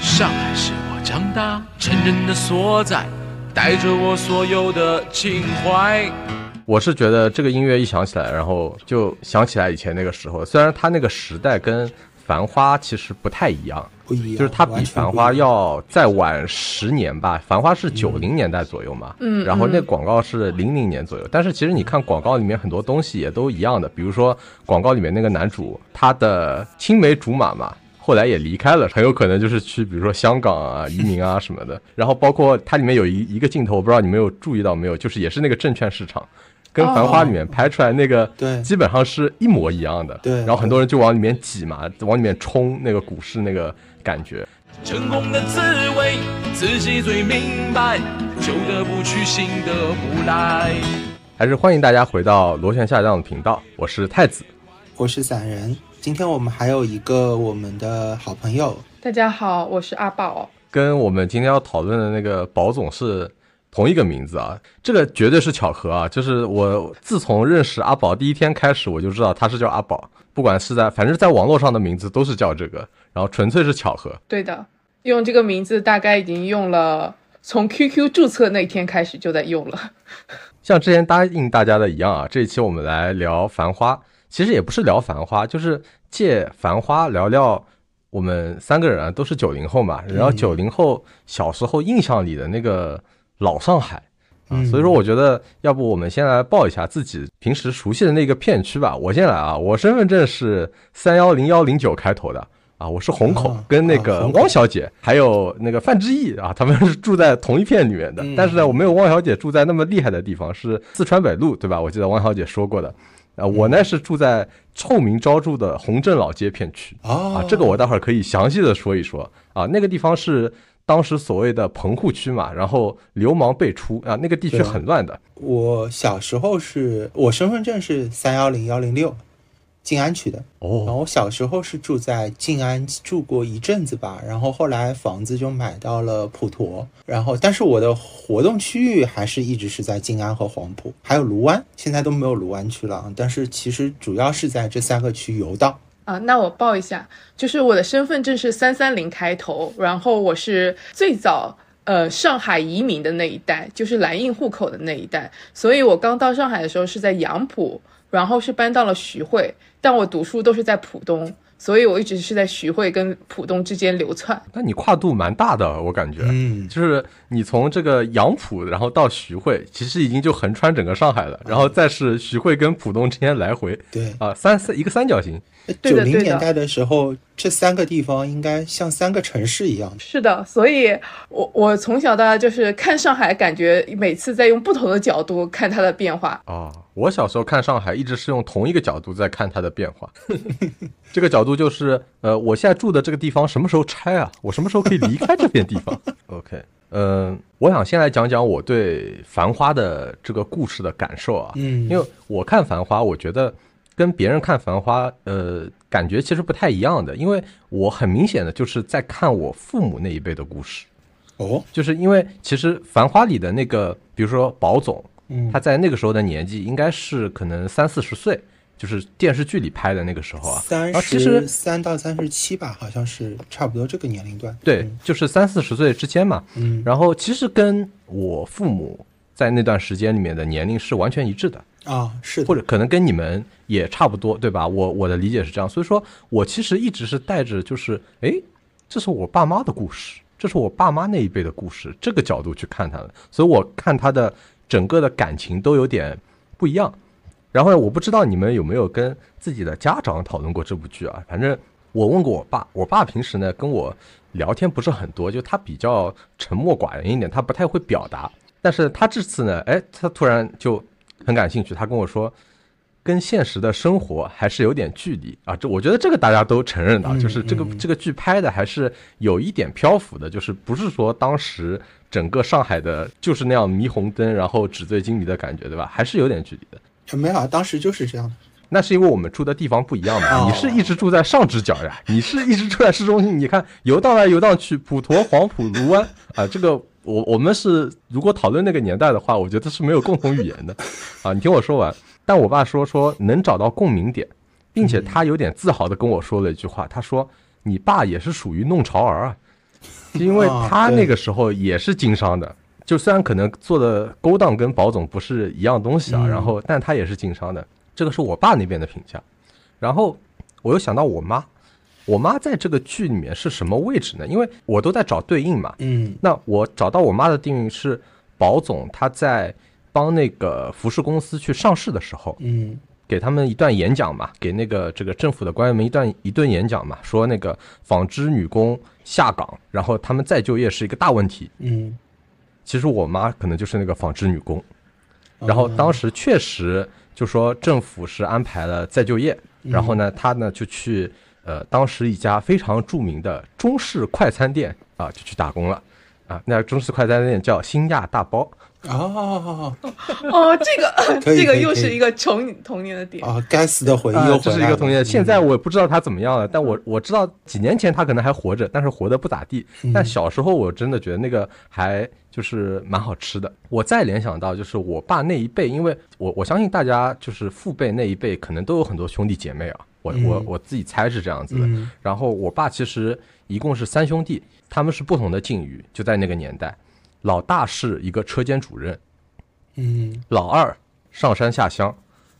上海是我长大成人的所在，带着我所有的情怀。我是觉得这个音乐一响起来，然后就想起来以前那个时候。虽然它那个时代跟《繁花》其实不太一样，不一样，就是它比《繁花》要再晚十年吧，《繁花》是九零年代左右嘛，嗯然后那广告是零零年左右。但是其实你看广告里面很多东西也都一样的，比如说广告里面那个男主他的青梅竹马嘛。后来也离开了，很有可能就是去，比如说香港啊、移民啊什么的。然后包括它里面有一一个镜头，我不知道你们有注意到没有，就是也是那个证券市场，跟《繁花》里面拍出来那个对基本上是一模一样的。对然后很多人就往里面挤嘛，往里面冲那个股市那个感觉。成功的滋味自己最明白，旧的不去，新的不来。还是欢迎大家回到螺旋下降的频道，我是太子。我是散人。今天我们还有一个我们的好朋友，大家好，我是阿宝。跟我们今天要讨论的那个宝总是同一个名字啊，这个绝对是巧合啊！就是我自从认识阿宝第一天开始，我就知道他是叫阿宝，不管是在反正在网络上的名字都是叫这个，然后纯粹是巧合。对的，用这个名字大概已经用了，从 QQ 注册那天开始就在用了。像之前答应大家的一样啊，这一期我们来聊《繁花》，其实也不是聊《繁花》，就是借《繁花》聊聊我们三个人啊都是九零后嘛，然后九零后小时候印象里的那个老上海。啊，嗯所以说我觉得，要不我们先来报一下自己平时熟悉的那个片区吧。我先来啊，我身份证是三幺零幺零九开头的啊，我是虹口啊，跟那个汪小姐还有那个范志毅啊，他们是住在同一片里面的。嗯但是呢，我没有汪小姐住在那么厉害的地方，是四川北路，对吧？我记得汪小姐说过的。啊，我呢是住在臭名昭著的洪镇老街片区哦啊，这个我待会儿可以详细的说一说啊。那个地方是当时所谓的棚户区嘛，然后流氓辈出啊，那个地区很乱的。我小时候是我身份证是三幺零幺零六，静安区的。然后哦，我小时候是住在静安住过一阵子吧，然后后来房子就买到了普陀，然后但是我的活动区域还是一直是在静安和黄埔，还有卢湾，现在都没有卢湾区了啊，但是其实主要是在这三个区游荡。啊，那我报一下，就是我的身份证是三三零开头，然后我是最早呃上海移民的那一代，就是蓝印户口的那一代，所以我刚到上海的时候是在杨浦，然后是搬到了徐汇，但我读书都是在浦东，所以我一直是在徐汇跟浦东之间流窜。那你跨度蛮大的，我感觉。嗯，就是你从这个杨浦，然后到徐汇，其实已经就横穿整个上海了，然后再是徐汇跟浦东之间来回对，啊，三三一个三角形。对九零年代的时候，这三个地方应该像三个城市一样。是的，所以我我从小到大就是看上海，感觉每次在用不同的角度看它的变化。哦，我小时候看上海一直是用同一个角度在看它的变化，这个角度就是，呃，我现在住的这个地方什么时候拆啊？我什么时候可以离开这片地方？OK，嗯、我想先来讲讲我对《繁花》的这个故事的感受啊，嗯，因为我看《繁花》，我觉得跟别人看《繁花》，呃，感觉其实不太一样的，因为我很明显的就是在看我父母那一辈的故事，哦，就是因为其实《繁花》里的那个，比如说宝总，嗯，他在那个时候的年纪应该是可能三四十岁，就是电视剧里拍的那个时候啊。三十三到三十七吧，好像是差不多这个年龄段。对，就是三四十岁之间嘛。嗯，然后其实跟我父母在那段时间里面的年龄是完全一致的，啊，是，或者可能跟你们也差不多，对吧？我我的理解是这样，所以说我其实一直是带着就是，哎，这是我爸妈的故事，这是我爸妈那一辈的故事，这个角度去看他的，所以我看他的整个的感情都有点不一样。然后，我不知道你们有没有跟自己的家长讨论过这部剧啊？反正我问过我爸，我爸平时呢跟我聊天不是很多，就他比较沉默寡言一点，他不太会表达。但是他这次呢，哎，他突然就很感兴趣，他跟我说，跟现实的生活还是有点距离啊。这我觉得这个大家都承认的就是这个嗯这个剧拍的还是有一点漂浮的，就是不是说当时整个上海的就是那样霓虹灯，然后纸醉金迷的感觉，对吧？还是有点距离的。没有啊，当时就是这样的。那是因为我们住的地方不一样嘛，哦你是一直住在上直角呀，你是一直住在市中心。你看游荡来游荡去，普陀、黄浦、卢湾啊，这个我我们是如果讨论那个年代的话，我觉得是没有共同语言的。啊。你听我说完，但我爸说说能找到共鸣点，并且他有点自豪的跟我说了一句话，他说：“你爸也是属于弄潮儿啊，因为 他那个时候也是经商的，就虽然可能做的勾当跟宝总不是一样东西啊，然后但他也是经商的，这个是我爸那边的评价。然后我又想到我妈，我妈在这个剧里面是什么位置呢？因为我都在找对应嘛，嗯。那我找到我妈的定义是，宝总他在帮那个服饰公司去上市的时候，嗯。给他们一段演讲嘛，给那个这个政府的官员们一段一顿演讲嘛，说那个纺织女工下岗，然后他们再就业是一个大问题。嗯，其实我妈可能就是那个纺织女工，然后当时确实就说政府是安排了再就业，然后呢，她呢就去呃当时一家非常著名的中式快餐店啊就去打工了。啊，那中式快餐店叫新亚大包，哦哦，这个可以这个可以可以又是一个童童年的点。啊，该死的回忆啊又回来了。这是一个童年。现嗯在我也不知道他怎么样了，但我我知道几年前他可能还活着，但是活得不咋地。嗯但小时候我真的觉得那个还就是蛮好吃的。我再联想到就是我爸那一辈，因为我我相信大家就是父辈那一辈可能都有很多兄弟姐妹啊，我我嗯我自己猜是这样子的。嗯然后我爸其实一共是三兄弟，他们是不同的境遇，就在那个年代，老大是一个车间主任，嗯。老二上山下乡，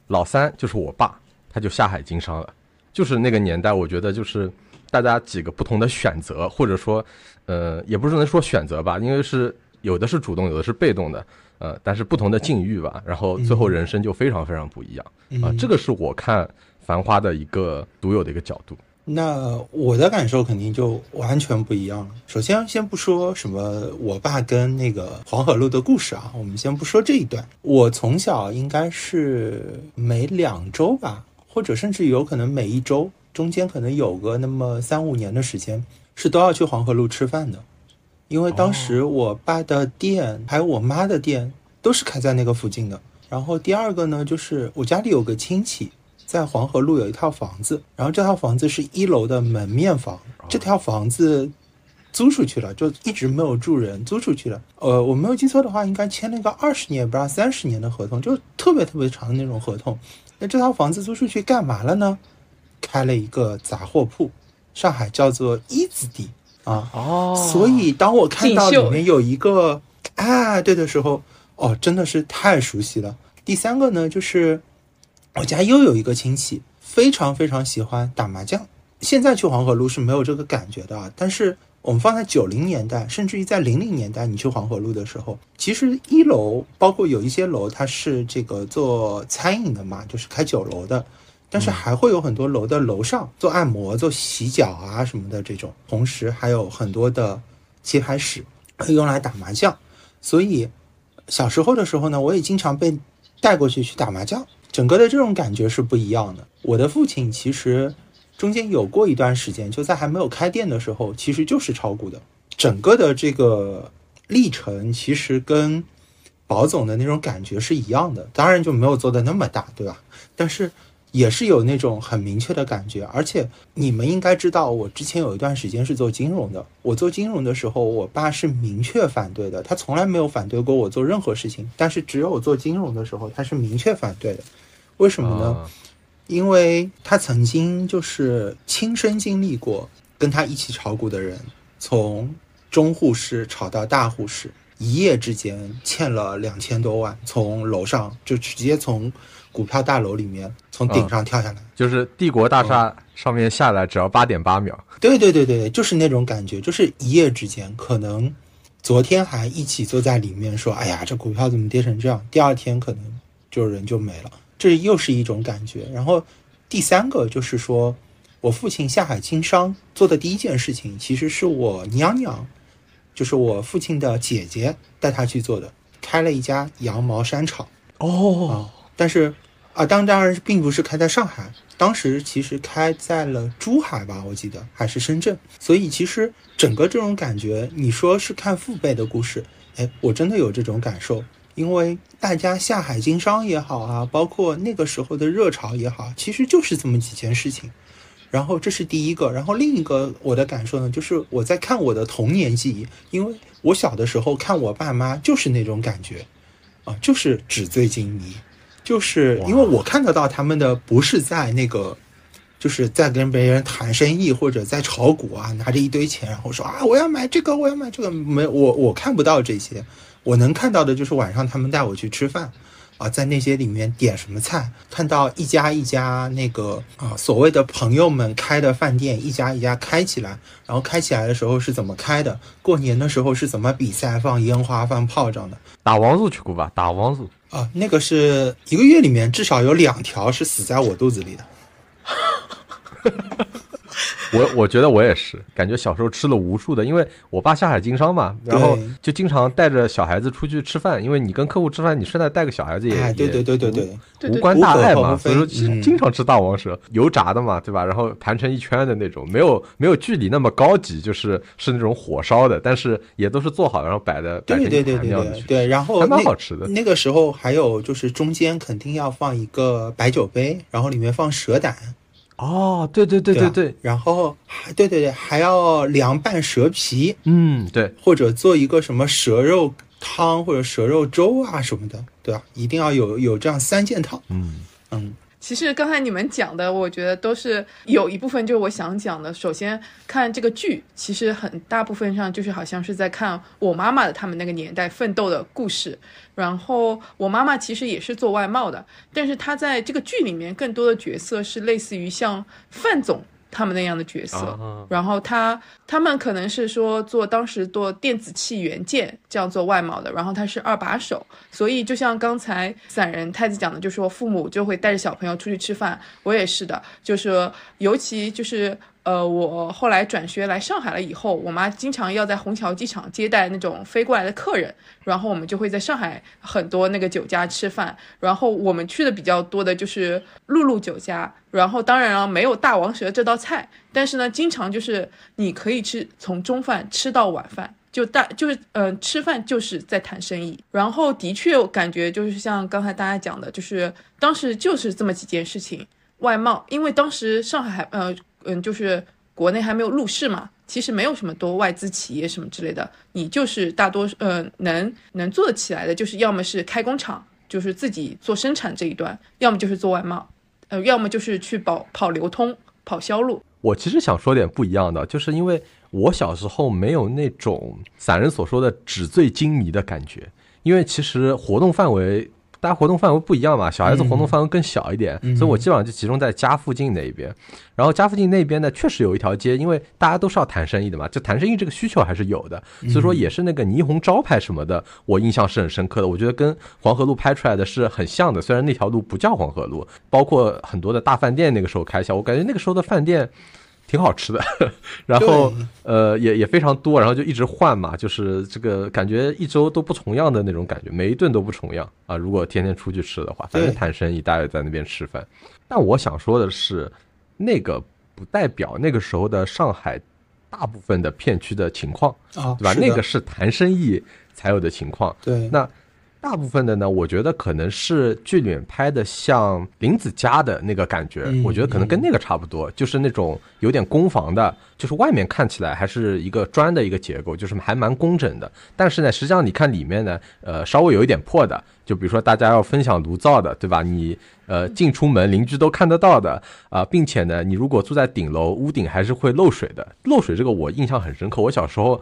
老三就是我爸，他就下海经商了。就是那个年代，我觉得就是大家几个不同的选择，或者说，呃，也不是能说选择吧，因为是有的是主动，有的是被动的，呃，但是不同的境遇吧，然后最后人生就非常非常不一样。啊、嗯。这个是我看《繁花》的一个独有的一个角度。那我的感受肯定就完全不一样了。首先，先不说什么我爸跟那个黄河路的故事啊，我们先不说这一段。我从小应该是每两周吧，或者甚至有可能每一周中间可能有个那么三五年的时间，是都要去黄河路吃饭的，因为当时我爸的店还有我妈的店都是开在那个附近的。然后第二个呢，就是我家里有个亲戚，在黄河路有一套房子，然后这套房子是一楼的门面房，这套房子租出去了，就一直没有住人，租出去了。呃，我没有记错的话，应该签了一个二十年，不知道三十年的合同，就是特别特别长的那种合同。那这套房子租出去干嘛了呢？开了一个杂货铺，上海叫做一字地啊。哦所以当我看到里面有一个啊对的时候，哦，真的是太熟悉了。第三个呢，就是我家又有一个亲戚，非常非常喜欢打麻将。现在去黄河路是没有这个感觉的啊，但是我们放在九零年代，甚至于在零零年代，你去黄河路的时候，其实一楼包括有一些楼，它是这个做餐饮的嘛，就是开酒楼的，但是还会有很多楼的楼上做按摩、做洗脚啊什么的这种，同时还有很多的棋牌室用来打麻将，所以小时候的时候呢，我也经常被带过去去打麻将，整个的这种感觉是不一样的。我的父亲其实中间有过一段时间，就在还没有开店的时候，其实就是炒股的，整个的这个历程其实跟宝总的那种感觉是一样的，当然就没有做的那么大，对吧？但是也是有那种很明确的感觉，而且你们应该知道，我之前有一段时间是做金融的。我做金融的时候，我爸是明确反对的，他从来没有反对过我做任何事情。但是只有我做金融的时候，他是明确反对的。为什么呢？啊因为他曾经就是亲身经历过跟他一起炒股的人，从中户市炒到大户市，一夜之间欠了两千多万，从楼上就直接从股票大楼里面从顶上跳下来。就是帝国大厦上面下来只要八点八秒，对对对对，就是那种感觉，就是一夜之间，可能昨天还一起坐在里面说：“哎呀，这股票怎么跌成这样？”第二天可能就人就没了，这又是一种感觉。然后第三个就是说，我父亲下海经商做的第一件事情，其实是我娘娘，就是我父亲的姐姐带他去做的，开了一家羊毛衫厂。哦，但是啊，当当然并不是开在上海，当时其实开在了珠海吧，我记得还是深圳。所以其实整个这种感觉，你说是看父辈的故事，哎，我真的有这种感受，因为大家下海经商也好啊，包括那个时候的热潮也好，其实就是这么几件事情。然后这是第一个，然后另一个我的感受呢，就是我在看我的童年记忆，因为我小的时候看我爸妈就是那种感觉，啊，就是纸醉金迷，就是因为我看得到他们的不是在那个就是在跟别人谈生意或者在炒股啊，拿着一堆钱，然后说啊我要买这个，我要买这个，没我我看不到这些，我能看到的就是晚上他们带我去吃饭。啊，在那些里面点什么菜，看到一家一家那个啊所谓的朋友们开的饭店，一家一家开起来，然后开起来的时候是怎么开的？过年的时候是怎么比赛放烟花放炮仗的？打王族去过吧？打王族啊，那个是一个月里面至少有两条是死在我肚子里的。我我觉得我也是，感觉小时候吃了无数的，因为我爸下海经商嘛，然后就经常带着小孩子出去吃饭，因为你跟客户吃饭，你顺带带个小孩子也，对对对对对，无关大碍嘛，所以说经常吃大王蛇，油炸的嘛，对吧？然后盘成一圈的那种，没有没有距离那么高级，就是是那种火烧的，但是也都是做好然后摆的，对对对对对对，然后还蛮好吃的。那个时候还有就是中间肯定要放一个白酒杯，然后里面放蛇胆。哦，对对对对对，然后还对对对，还要凉拌蛇皮，嗯，对，或者做一个什么蛇肉汤或者蛇肉粥啊什么的，对吧？一定要有有这样三件套，嗯。嗯。其实刚才你们讲的，我觉得都是有一部分就是我想讲的。首先看这个剧，其实很大部分上就是好像是在看我妈妈的他们那个年代奋斗的故事。然后我妈妈其实也是做外贸的，但是她在这个剧里面更多的角色是类似于像范总。他们那样的角色，然后他他们可能是说做当时做电子器元件这样做外贸的，然后他是二把手，所以就像刚才散人太子讲的，就说父母就会带着小朋友出去吃饭，我也是的，就是尤其就是。呃，我后来转学来上海了以后，我妈经常要在虹桥机场接待那种飞过来的客人，然后我们就会在上海很多那个酒家吃饭，然后我们去的比较多的就是露露酒家，然后当然了没有大王蛇这道菜，但是呢，经常就是你可以吃从中饭吃到晚饭，就大就是嗯吃饭就是在谈生意，然后的确感觉就是像刚才大家讲的，就是当时就是这么几件事情，外贸，因为当时上海还呃。嗯，就是国内还没有入市嘛，其实没有什么多外资企业什么之类的，你就是大多呃能能做得起来的，就是要么是开工厂，就是自己做生产这一段，要么就是做外贸，呃，要么就是去跑跑流通、跑销路。我其实想说点不一样的，就是因为我小时候没有那种散人所说的纸醉金迷的感觉，因为其实活动范围。大家活动范围不一样嘛，小孩子活动范围更小一点，所以我基本上就集中在家附近那一边。然后家附近那边呢，确实有一条街，因为大家都是要谈生意的嘛，就谈生意这个需求还是有的，所以说也是那个霓虹招牌什么的，我印象是很深刻的。我觉得跟黄河路拍出来的是很像的，虽然那条路不叫黄河路，包括很多的大饭店那个时候开销，我感觉那个时候的饭店。挺好吃的，然后呃也也非常多，然后就一直换嘛，就是这个感觉一周都不重样的那种感觉，每一顿都不重样啊。如果天天出去吃的话，反正谈生意，大家在那边吃饭。但我想说的是，那个不代表那个时候的上海大部分的片区的情况啊，对吧？那个是谈生意才有的情况。对，那。大部分的呢，我觉得可能是剧里面拍的像林子家的那个感觉，我觉得可能跟那个差不多，就是那种有点攻防的，就是外面看起来还是一个砖的一个结构，就是还蛮工整的。但是呢，实际上你看里面呢，呃，稍微有一点破的，就比如说大家要分享炉灶的，对吧？你呃进出门邻居都看得到的啊，并且呢，你如果住在顶楼，屋顶还是会漏水的。漏水这个我印象很深刻，我小时候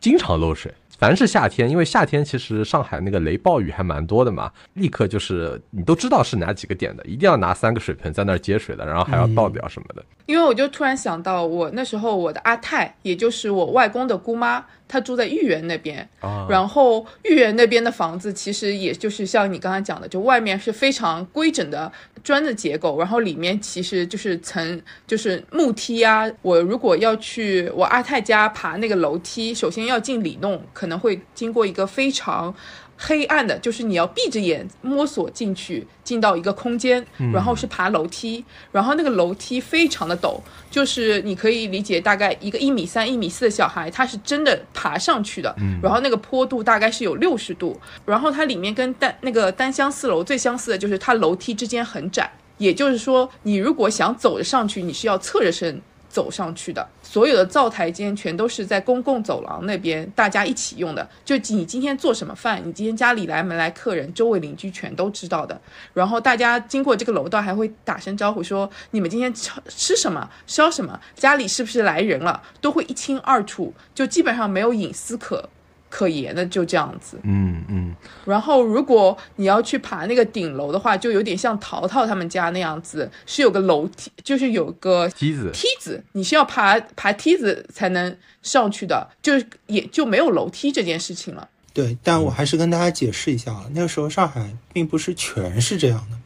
经常漏水。凡是夏天，因为夏天其实上海那个雷暴雨还蛮多的嘛，立刻就是你都知道是哪几个点的，一定要拿三个水盆在那儿接水的，然后还要倒掉什么的。因为我就突然想到，我那时候我的阿泰，也就是我外公的姑妈，她住在豫园那边，然后豫园那边的房子其实也就是像你刚才讲的，就外面是非常规整的砖的结构，然后里面其实就是层就是木梯啊。我如果要去我阿泰家爬那个楼梯，首先要进里弄，可能会经过一个非常。黑暗的，就是你要闭着眼摸索进去，进到一个空间，然后是爬楼梯，然后那个楼梯非常的陡，就是你可以理解大概一个一米三、一米四的小孩，他是真的爬上去的，然后那个坡度大概是有六十度，然后它里面跟单那个单相四楼最相似的就是它楼梯之间很窄，也就是说你如果想走着上去，你是要侧着身。走上去的，所有的灶台间全都是在公共走廊那边大家一起用的。就你今天做什么饭，你今天家里来没来客人，周围邻居全都知道的。然后大家经过这个楼道还会打声招呼，说你们今天吃吃什么，烧什么，家里是不是来人了，都会一清二楚，就基本上没有隐私可可言的，就这样子。嗯嗯，然后，如果你要去爬那个顶楼的话，就有点像淘淘他们家那样子，是有个楼梯，就是有个梯子梯子，你是要爬爬梯子才能上去的，就也就没有楼梯这件事情了。对，但我还是跟大家解释一下啊，那个时候上海并不是全是这样的，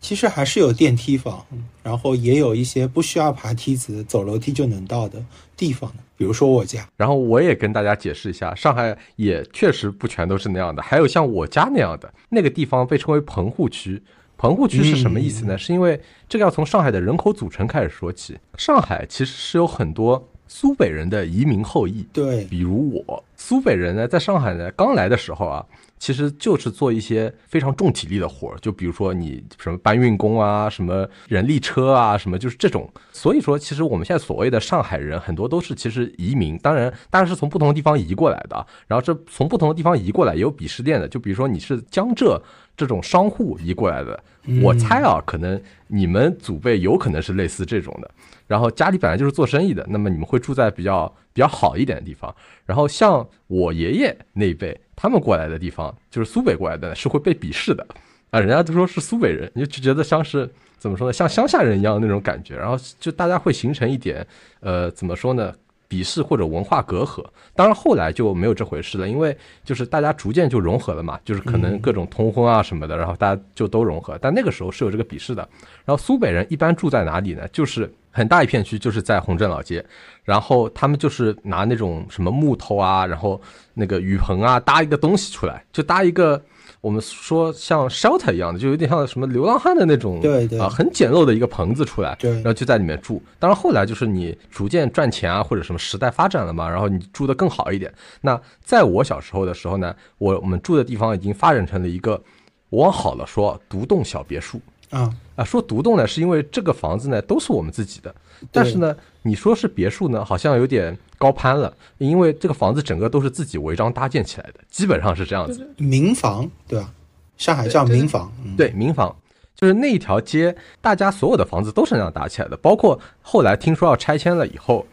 其实还是有电梯房，然后也有一些不需要爬梯子、走楼梯就能到的地方的，比如说我家。然后我也跟大家解释一下，上海也确实不全都是那样的，还有像我家那样的那个地方被称为棚户区。棚户区是什么意思呢？是因为这个要从上海的人口组成开始说起。上海其实是有很多苏北人的移民后裔，对，比如我，苏北人呢，在上海呢刚来的时候啊，其实就是做一些非常重体力的活儿，就比如说你什么搬运工啊，什么人力车啊，什么就是这种。所以说，其实我们现在所谓的上海人，很多都是其实移民，当然当然是从不同的地方移过来的啊。然后这从不同的地方移过来也有鄙视链的，就比如说你是江浙这种商户移过来的，我猜啊，可能你们祖辈有可能是类似这种的。然后家里本来就是做生意的，那么你们会住在比较比较好一点的地方。然后像我爷爷那一辈，他们过来的地方就是苏北过来的，是会被鄙视的啊，人家都说是苏北人，你就觉得像是怎么说呢，像乡下人一样那种感觉。然后就大家会形成一点呃，怎么说呢？鄙视或者文化隔阂，当然后来就没有这回事了，因为就是大家逐渐就融合了嘛，就是可能各种通婚啊什么的，然后大家就都融合。但那个时候是有这个鄙视的。然后苏北人一般住在哪里呢？就是很大一片区，就是在洪镇老街，然后他们就是拿那种什么木头啊，然后那个雨棚啊，搭一个东西出来，就搭一个。我们说像 shelter 一样的，就有点像什么流浪汉的那种，对对啊，很简陋的一个棚子出来，对然后就在里面住。当然后来就是你逐渐赚钱啊，或者什么时代发展了嘛，然后你住的更好一点。那在我小时候的时候呢，我我们住的地方已经发展成了一个，往好了说独栋小别墅啊，啊，说独栋呢是因为这个房子呢都是我们自己的，但是呢你说是别墅呢，好像有点高攀了，因为这个房子整个都是自己违章搭建起来的，基本上是这样子。民房对吧？上海叫民房，嗯对，民房就是那一条街，大家所有的房子都是那样搭起来的，包括后来听说要拆迁了以后，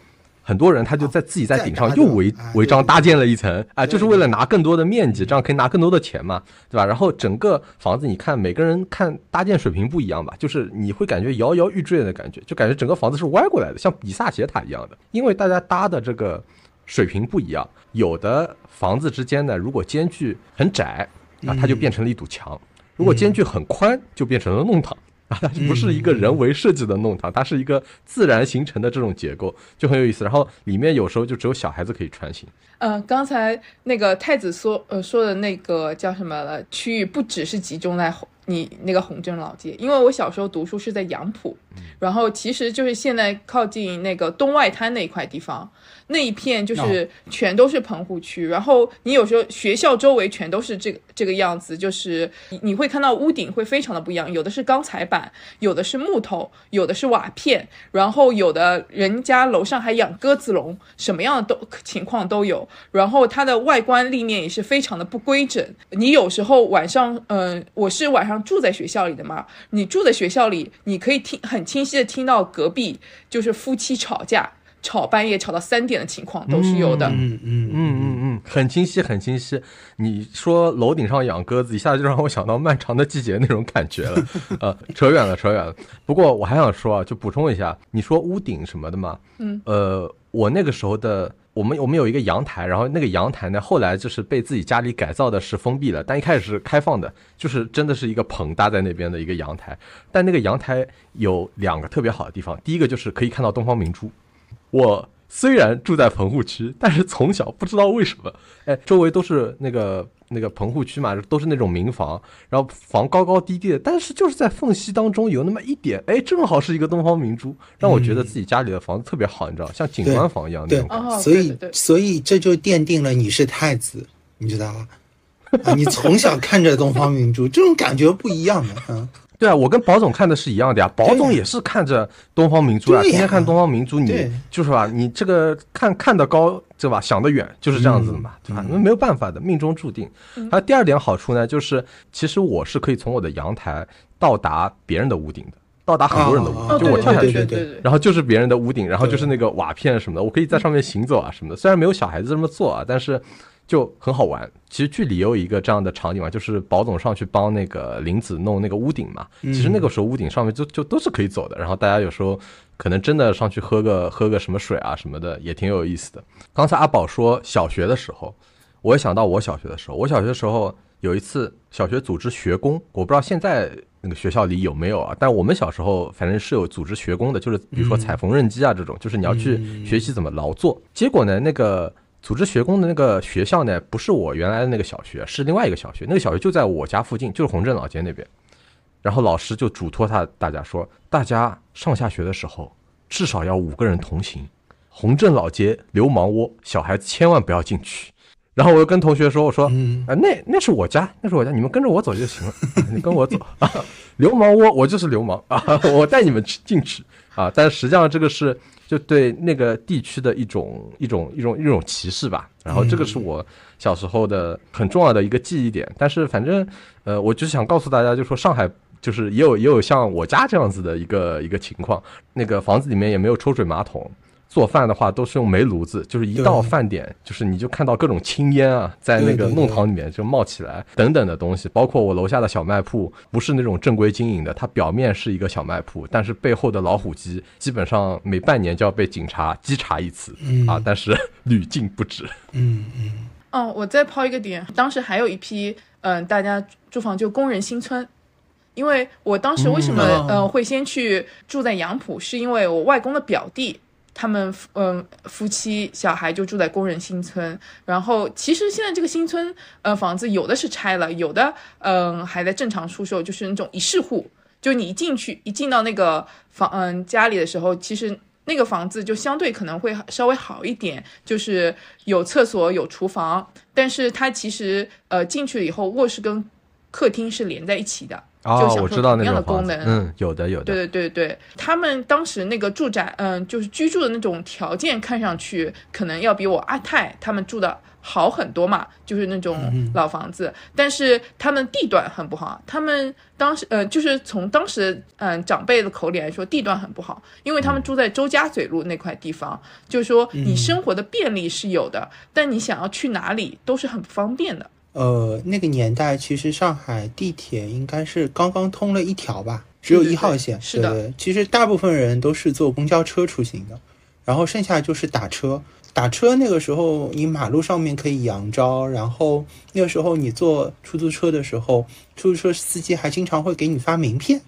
很多人他就在自己在顶上又违违章搭建了一层啊，就是为了拿更多的面积，这样可以拿更多的钱嘛，对吧？然后整个房子你看每个人看搭建水平不一样吧，就是你会感觉摇摇欲坠的感觉，就感觉整个房子是歪过来的，像比萨斜塔一样的，因为大家搭的这个水平不一样，有的房子之间呢，如果间距很窄啊，它就变成了一堵墙。如果间距很宽，就变成了弄堂啊，它不是一个人为设计的弄堂，它是一个自然形成的这种结构，就很有意思。然后里面有时候就只有小孩子可以穿行，嗯，刚才那个太子说呃说的那个叫什么了？区域不只是集中在红你那个红镇老街，因为我小时候读书是在杨浦，然后其实就是现在靠近那个东外滩那一块地方，那一片就是全都是棚户区，然后你有时候学校周围全都是这个这个样子，就是你你会看到屋顶会非常的不一样，有的是钢材板，有的是木头，有的是瓦片，然后有的人家楼上还养鸽子笼，什么样的都情况都有。然后它的外观立面也是非常的不规整。你有时候晚上，嗯、我是晚上住在学校里的嘛，你住在学校里，你可以听很清晰的听到隔壁就是夫妻吵架，吵半夜吵到三点的情况都是有的。嗯嗯嗯嗯嗯，很清晰，很清晰。你说楼顶上养鸽子，一下子就让我想到漫长的季节那种感觉了。呃，扯远了，扯远了。不过我还想说啊，就补充一下，你说屋顶什么的嘛，嗯，呃，我那个时候的。我们我们有一个阳台，然后那个阳台呢，后来就是被自己家里改造的是封闭了，但一开始是开放的，就是真的是一个棚搭在那边的一个阳台。但那个阳台有两个特别好的地方，第一个就是可以看到东方明珠。我虽然住在棚户区，但是从小不知道为什么，哎，周围都是那个那个棚户区嘛，都是那种民房，然后房高高低低的，但是就是在缝隙当中有那么一点，哎，正好是一个东方明珠，让我觉得自己家里的房子特别好，你知道，像景观房一样那对种感觉。哦，所以所以这就奠定了你是太子，你知道吗？啊，你从小看着东方明珠，这种感觉不一样的，嗯，对啊，我跟宝总看的是一样的呀。宝总也是看着东方明珠呀，对呀天天看东方明珠，你就是吧？你这个看看得高，对吧？想得远，就是这样子的嘛，对吧？那没有办法的，命中注定。还有第二点好处呢，就是其实我是可以从我的阳台到达别人的屋顶的，到达很多人的屋哦顶，哦，就我跳下去，对对对对对，然后就是别人的屋顶，然后就是那个瓦片什么的，我可以在上面行走啊什么的。虽然没有小孩子这么做啊，但是就很好玩。其实剧里也有一个这样的场景嘛，就是宝总上去帮那个林子弄那个屋顶嘛。其实那个时候屋顶上面就就都是可以走的，然后大家有时候可能真的上去喝个喝个什么水啊什么的，也挺有意思的。刚才阿宝说小学的时候，我也想到我小学的时候，我小学的时候有一次小学组织学工，我不知道现在那个学校里有没有啊，但我们小时候反正是有组织学工的，就是比如说踩缝纫机啊这种，就是你要去学习怎么劳作。结果呢，那个组织学工的那个学校呢，不是我原来的那个小学，是另外一个小学，那个小学就在我家附近，就是洪镇老街那边。然后老师就嘱托他大家说，大家上下学的时候至少要五个人同行。洪镇老街流氓窝，小孩子千万不要进去。然后我就跟同学说：“我说，嗯啊，那那是我家，那是我家，你们跟着我走就行了，你跟我走啊。流氓窝，我就是流氓啊，我带你们去进去啊。但实际上这个是就对那个地区的一种一种一种一种歧视吧。然后这个是我小时候的很重要的一个记忆点。但是反正呃，我就想告诉大家，就说上海。就是也有也有像我家这样子的一个一个情况，那个房子里面也没有抽水马桶，做饭的话都是用煤炉子，就是一到饭点，就是你就看到各种青烟啊，在那个弄堂里面就冒起来，等等的东西。包括我楼下的小卖铺，不是那种正规经营的，它表面是一个小卖铺，但是背后的老虎机基本上每半年就要被警察稽查一次嗯啊，但是屡禁不止。嗯嗯哦，我再抛一个点，当时还有一批嗯、大家住房就工人新村。因为我当时为什么嗯呃会先去住在杨浦，是因为我外公的表弟他们嗯、夫妻小孩就住在工人新村，然后其实现在这个新村呃房子有的是拆了，有的嗯、还在正常出售，就是那种一室户，就你一进去一进到那个房嗯、家里的时候，其实那个房子就相对可能会稍微好一点，就是有厕所有厨房，但是它其实呃进去了以后卧室跟客厅是连在一起的。就哦，享受我知道那同样的功能嗯，有的有的，对对对对，他们当时那个住宅，嗯，就是居住的那种条件，看上去可能要比我阿泰他们住的好很多嘛，就是那种老房子，但是他们地段很不好。他们当时，呃，就是从当时嗯、长辈的口里来说，地段很不好，因为他们住在周家嘴路那块地方，就是说你生活的便利是有的，但你想要去哪里都是很不方便的。呃，那个年代其实上海地铁应该是刚刚通了一条吧，只有一号线。对是的其实大部分人都是坐公交车出行的，然后剩下就是打车。打车那个时候，你马路上面可以扬招，然后那个时候你坐出租车的时候，出租车司机还经常会给你发名片。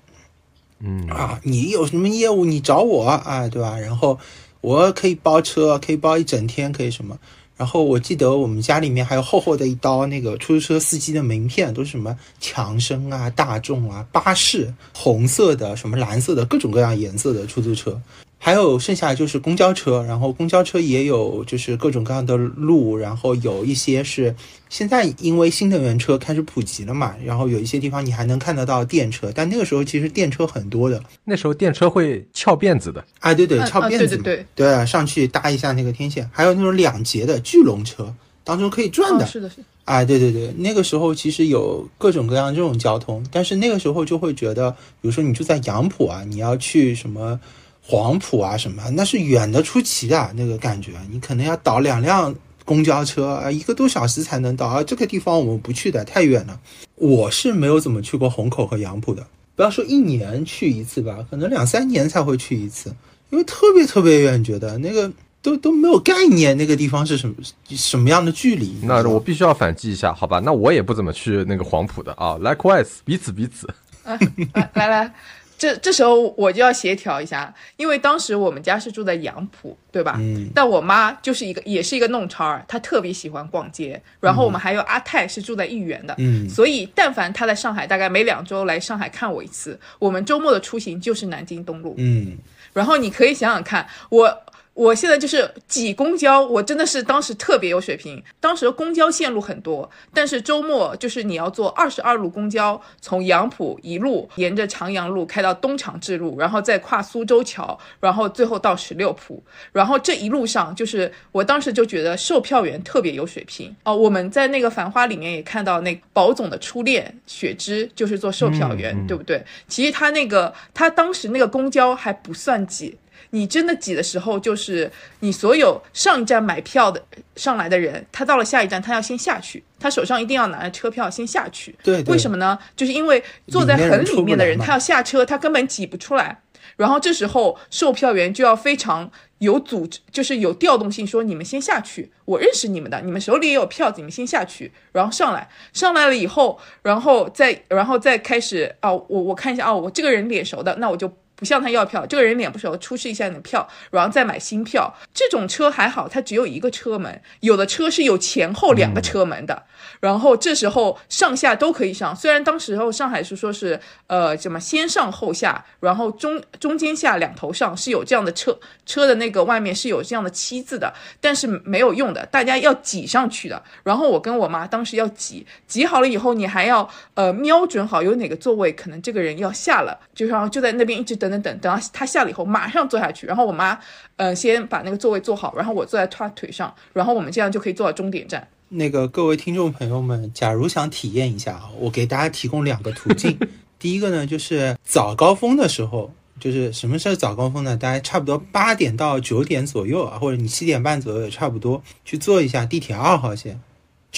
嗯啊，你有什么业务你找我啊，对吧？然后我可以包车，可以包一整天，可以什么？然后我记得我们家里面还有厚厚的一刀那个出租车司机的名片，都是什么强生啊、大众啊、巴士，红色的、什么蓝色的，各种各样颜色的出租车。还有剩下就是公交车，然后公交车也有就是各种各样的路，然后有一些是现在因为新能源车开始普及了嘛，然后有一些地方你还能看得到电车，但那个时候其实电车很多的。那时候电车会翘辫子的，啊，对对，翘辫子嘛，对对。对啊上去搭一下那个天线，还有那种两节的巨龙车，当中可以转的，哦、是的，是的。啊，对对对，那个时候其实有各种各样这种交通，但是那个时候就会觉得，比如说你住在杨浦啊，你要去什么黄埔啊什么，那是远的出奇的那个感觉，你可能要倒两辆公交车啊，一个多小时才能到啊，这个地方我们不去的，太远了。我是没有怎么去过虹口和杨浦的，不要说一年去一次吧，可能两三年才会去一次，因为特别特别远，觉得那个。都都没有概念，那个地方是什么什么样的距离？那我必须要反击一下，好吧？那我也不怎么去那个黄埔的啊，likewise，彼此彼此。啊，来来来，这这时候我就要协调一下，因为当时我们家是住在杨浦，对吧？嗯但我妈就是一个也是一个弄潮儿，她特别喜欢逛街。然后我们还有阿泰是住在豫园的，嗯所以但凡她在上海，大概每两周来上海看我一次，我们周末的出行就是南京东路。嗯然后你可以想想看，我我现在就是挤公交，我真的是当时特别有水平。当时公交线路很多，但是周末就是你要坐二十二路公交，从杨浦一路沿着长阳路开到东长治路，然后再跨苏州桥，然后最后到十六铺。然后这一路上，就是我当时就觉得售票员特别有水平哦。我们在那个《繁花》里面也看到，那宝总的初恋雪芝就是做售票员，对不对？其实他那个他当时那个公交还不算挤。你真的挤的时候，就是你所有上一站买票的上来的人，他到了下一站，他要先下去，他手上一定要拿着车票先下去。对，为什么呢？就是因为坐在很里面的人，他要下车，他根本挤不出来。然后这时候售票员就要非常有组织，就是有调动性，说你们先下去，我认识你们的，你们手里也有票子，你们先下去，然后上来，上来了以后，然后再然后再开始啊，我我看一下啊，我这个人脸熟的，那我就。不向他要票，这个人脸不熟，出示一下你的票，然后再买新票。这种车还好，它只有一个车门，有的车是有前后两个车门的。然后这时候上下都可以上，虽然当时候上海是说是呃什么先上后下，然后中中间下两头上是有这样的车车的那个外面是有这样的七字的，但是没有用的，大家要挤上去的。然后我跟我妈当时要挤，挤好了以后，你还要呃瞄准好有哪个座位，可能这个人要下了，就然后就在那边一直等等等，等到他下了以后马上坐下去。然后我妈嗯先把那个座位坐好，然后我坐在他腿上，然后我们这样就可以坐到终点站。那个各位听众朋友们，假如想体验一下啊，我给大家提供两个途径。第一个呢，就是早高峰的时候，就是什么是早高峰呢？大概差不多八点到九点左右啊，或者你七点半左右也差不多，去坐一下地铁二号线、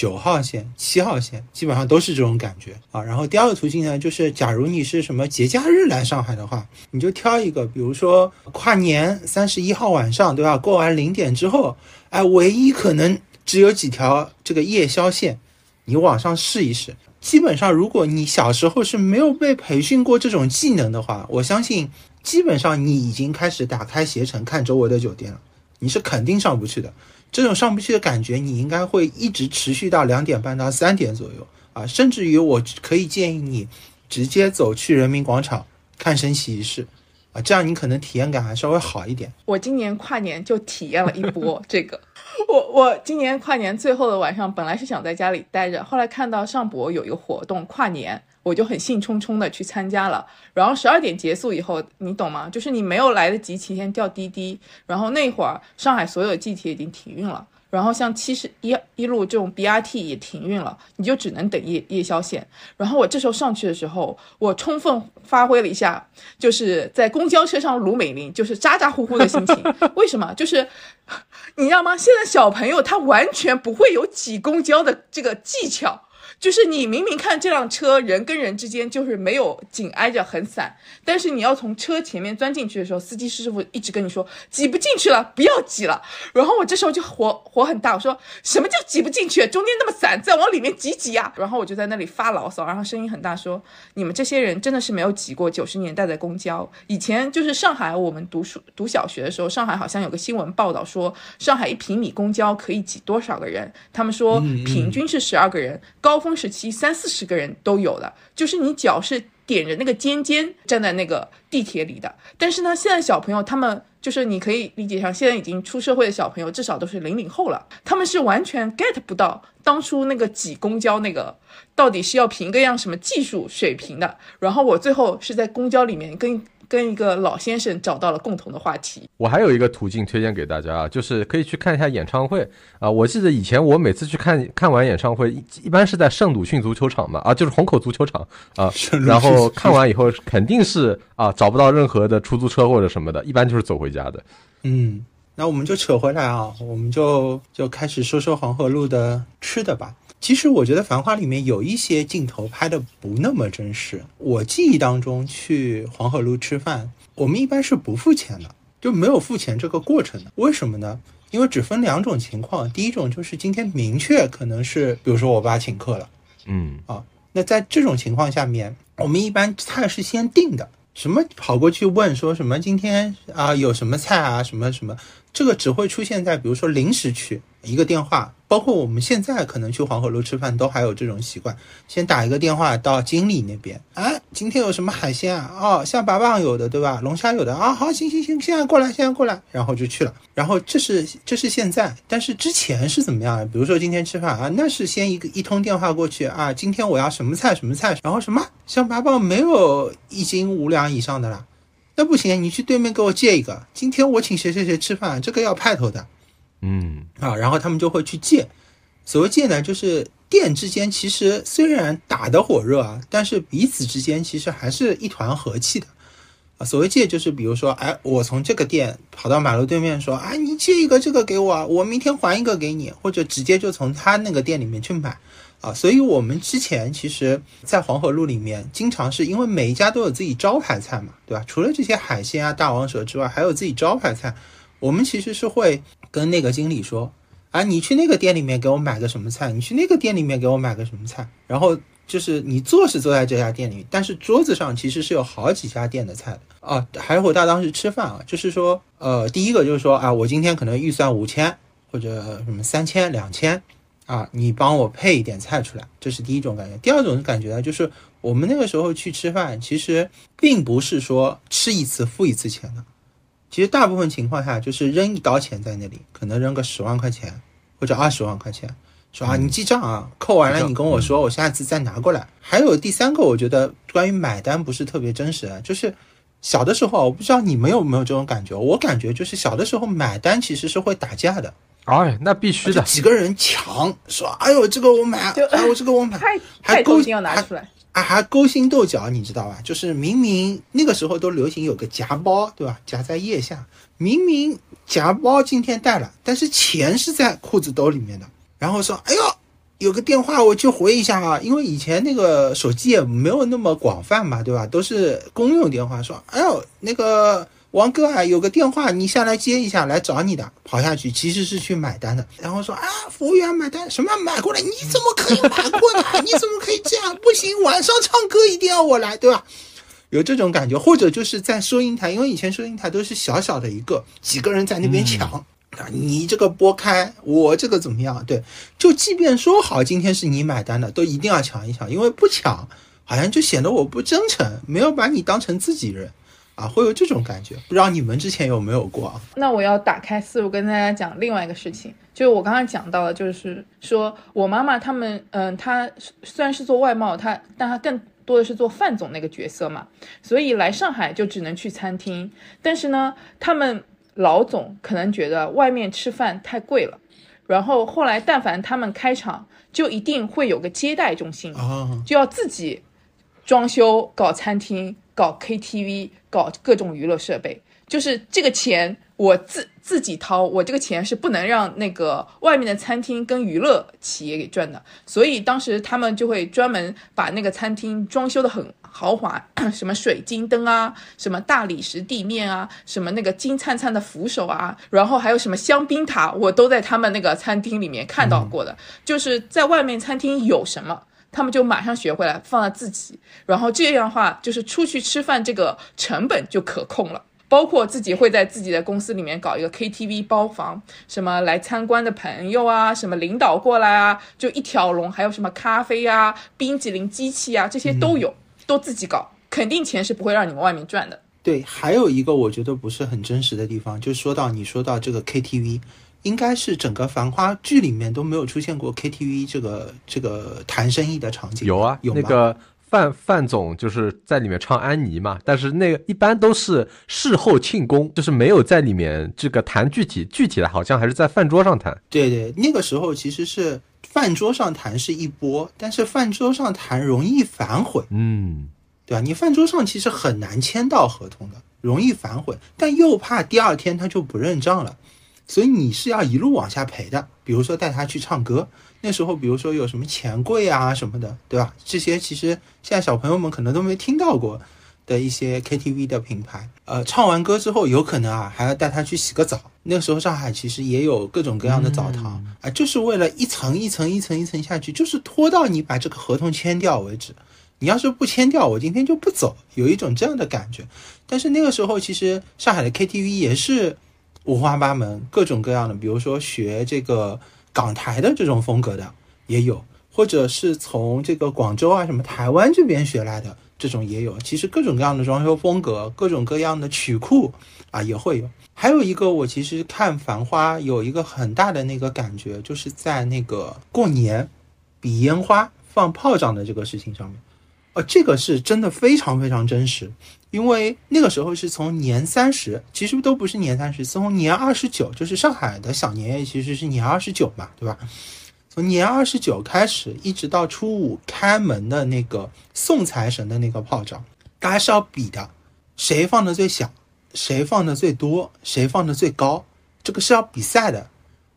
九号线、七号线，基本上都是这种感觉啊。然后第二个途径呢，就是假如你是什么节假日来上海的话，你就挑一个，比如说跨年三十一号晚上，对吧？过完零点之后，哎，唯一可能。只有几条这个夜宵线，你网上试一试。基本上，如果你小时候是没有被培训过这种技能的话，我相信基本上你已经开始打开携程看周围的酒店了，你是肯定上不去的。这种上不去的感觉，你应该会一直持续到两点半到三点左右啊，甚至于我可以建议你直接走去人民广场看升旗仪式啊，这样你可能体验感还稍微好一点。我今年跨年就体验了一波 这个。我我今年跨年最后的晚上，本来是想在家里待着，后来看到上博有一个活动跨年，我就很兴冲冲的去参加了。然后十二点结束以后，你懂吗？就是你没有来得及提前调滴滴，然后那会儿上海所有地铁已经停运了。然后像七十一一路这种 BRT 也停运了，你就只能等夜夜宵线。然后我这时候上去的时候，我充分发挥了一下，就是在公交车上卢美玲，就是咋咋呼呼的心情。为什么？就是你知道吗？现在小朋友他完全不会有挤公交的这个技巧。就是你明明看这辆车人跟人之间就是没有紧挨着很散，但是你要从车前面钻进去的时候，司机师傅一直跟你说挤不进去了，不要挤了。然后我这时候就火火很大，我说什么叫挤不进去？中间那么散，再往里面挤挤呀。然后我就在那里发牢骚，然后声音很大说：你们这些人真的是没有挤过九十年代的公交。以前就是上海，我们读书读小学的时候，上海好像有个新闻报道说，上海一平米公交可以挤多少个人？他们说平均是十二个人，高峰。时期三四十个人都有的，就是你脚是点着那个尖尖站在那个地铁里的。但是呢，现在小朋友他们就是你可以理解上，现在已经出社会的小朋友至少都是零零后了，他们是完全 get 不到当初那个挤公交那个到底是要凭个样什么技术水平的。然后我最后是在公交里面跟。跟一个老先生找到了共同的话题。我还有一个途径推荐给大家啊，就是可以去看一下演唱会啊。我记得以前我每次去看看完演唱会，一一般是在圣鲁迅足球场嘛，啊，就是虹口足球场啊。然后看完以后肯定是啊，找不到任何的出租车或者什么的，一般就是走回家的。嗯，那我们就扯回来啊，我们就就开始说说黄河路的吃的吧。其实我觉得《繁花》里面有一些镜头拍的不那么真实。我记忆当中去黄河路吃饭，我们一般是不付钱的，就没有付钱这个过程的。为什么呢？因为只分两种情况。第一种就是今天明确可能是，比如说我爸请客了，嗯啊，那在这种情况下面，我们一般菜是先定的，什么跑过去问说什么今天啊、有什么菜啊什么什么，这个只会出现在比如说零食区一个电话，包括我们现在可能去黄河路吃饭都还有这种习惯，先打一个电话到经理那边，啊，今天有什么海鲜啊？哦，象拔蚌有的对吧？龙虾有的啊，好，行行行，现在过来，现在过来，然后就去了。然后这是这是现在，但是之前是怎么样？比如说今天吃饭啊，那是先一个一通电话过去啊，今天我要什么菜什么菜，然后什么象拔蚌没有一斤五两以上的啦，那不行，你去对面给我借一个。今天我请谁谁谁吃饭，这个要派头的嗯啊，然后他们就会去借。所谓借呢，就是店之间其实虽然打得火热啊，但是彼此之间其实还是一团和气的。啊，所谓借就是比如说，哎，我从这个店跑到马路对面说，啊，你借一个这个给我，我明天还一个给你，或者直接就从他那个店里面去买。啊，所以我们之前其实，在黄河路里面，经常是因为每一家都有自己招牌菜嘛，对吧？除了这些海鲜啊、大王蛇之外，还有自己招牌菜。我们其实是会跟那个经理说，啊，你去那个店里面给我买个什么菜，你去那个店里面给我买个什么菜。然后就是你坐是坐在这家店里，但是桌子上其实是有好几家店的菜的。啊，海火大当时吃饭啊，就是说，呃，第一个就是说啊，我今天可能预算五千或者什么三千、两千。啊，你帮我配一点菜出来，这是第一种感觉。第二种感觉呢，就是我们那个时候去吃饭，其实并不是说吃一次付一次钱的，其实大部分情况下就是扔一刀钱在那里，可能扔个十万块钱或者二十万块钱，说啊你记账啊，扣完了你跟我说，我下次再拿过来。还有第三个，我觉得关于买单不是特别真实的，就是小的时候，我不知道你们有没有这种感觉，我感觉就是小的时候买单其实是会打架的。哎，那必须的。几个人抢，说：“哎呦，这个我买，就哎呦，这个我买。太”还勾太头巾要拿出来，啊，还勾心斗角，你知道吧？就是明明那个时候都流行有个夹包，对吧？夹在腋下，明明夹包今天带了，但是钱是在裤子兜里面的。然后说：“哎呦，有个电话，我去回一下啊，因为以前那个手机也没有那么广泛嘛，对吧？都是公用电话。说：哎呦，那个。”王哥啊，有个电话，你下来接一下，来找你的。跑下去其实是去买单的，然后说啊，服务员买单，什么买过来？你怎么可以买过来？你怎么可以这样？不行，晚上唱歌一定要我来，对吧？有这种感觉，或者就是在收银台，因为以前收银台都是小小的一个，几个人在那边抢啊，你这个拨开，我这个怎么样？对，就即便说好今天是你买单的，都一定要抢一抢，因为不抢，好像就显得我不真诚，没有把你当成自己人。啊，会有这种感觉，不知道你们之前有没有过啊？那我要打开思路跟大家讲另外一个事情，就是我刚刚讲到的，就是说我妈妈他们，嗯，她虽然是做外贸，她但她更多的是做范总那个角色嘛，所以来上海就只能去餐厅。但是呢，他们老总可能觉得外面吃饭太贵了，然后后来但凡他们开厂，就一定会有个接待中心，啊，就要自己装修、搞餐厅、搞 KTV、搞各种娱乐设备，就是这个钱我自自己掏，我这个钱是不能让那个外面的餐厅跟娱乐企业给赚的，所以当时他们就会专门把那个餐厅装修的很豪华，什么水晶灯啊，什么大理石地面啊，什么那个金灿灿的扶手啊，然后还有什么香槟塔，我都在他们那个餐厅里面看到过的，就是在外面餐厅有什么。他们就马上学会来放在自己，然后这样的话，就是出去吃饭这个成本就可控了。包括自己会在自己的公司里面搞一个 KTV 包房，什么来参观的朋友啊，什么领导过来啊，就一条龙，还有什么咖啡啊、冰激凌机器啊，这些都有，都自己搞，肯定钱是不会让你们外面赚的。对，还有一个我觉得不是很真实的地方，就说到你说到这个 KTV，应该是整个《繁花》剧里面都没有出现过 KTV 这个这个谈生意的场景。有啊，有那个范范总就是在里面唱安妮嘛，但是那个一般都是事后庆功，就是没有在里面这个谈具体具体的，好像还是在饭桌上谈。对对，那个时候其实是饭桌上谈是一波，但是饭桌上谈容易反悔，嗯，对吧？你饭桌上其实很难签到合同的，容易反悔，但又怕第二天他就不认账了，所以你是要一路往下陪的。比如说带他去唱歌，那时候比如说有什么钱柜啊什么的，对吧？这些其实现在小朋友们可能都没听到过的一些 KTV 的品牌。呃，唱完歌之后，有可能啊还要带他去洗个澡。那个时候上海其实也有各种各样的澡堂啊、就是为了一层一层一层一层下去，就是拖到你把这个合同签掉为止。你要是不签掉，我今天就不走，有一种这样的感觉。但是那个时候，其实上海的 KTV 也是五花八门，各种各样的，比如说学这个港台的这种风格的也有，或者是从这个广州啊什么台湾这边学来的这种也有。其实各种各样的装修风格，各种各样的曲库啊也会有。还有一个，我其实看《繁花》有一个很大的那个感觉，就是在那个过年比烟花、放炮仗的这个事情上面，呃，这个是真的非常非常真实，因为那个时候是从年三十，其实都不是年三十，从年二十九，就是上海的小年夜其实是年二十九嘛，对吧？从年二十九开始，一直到初五开门的那个送财神的那个炮仗，大家是要比的，谁放的最响。谁放的最多，谁放的最高，这个是要比赛的，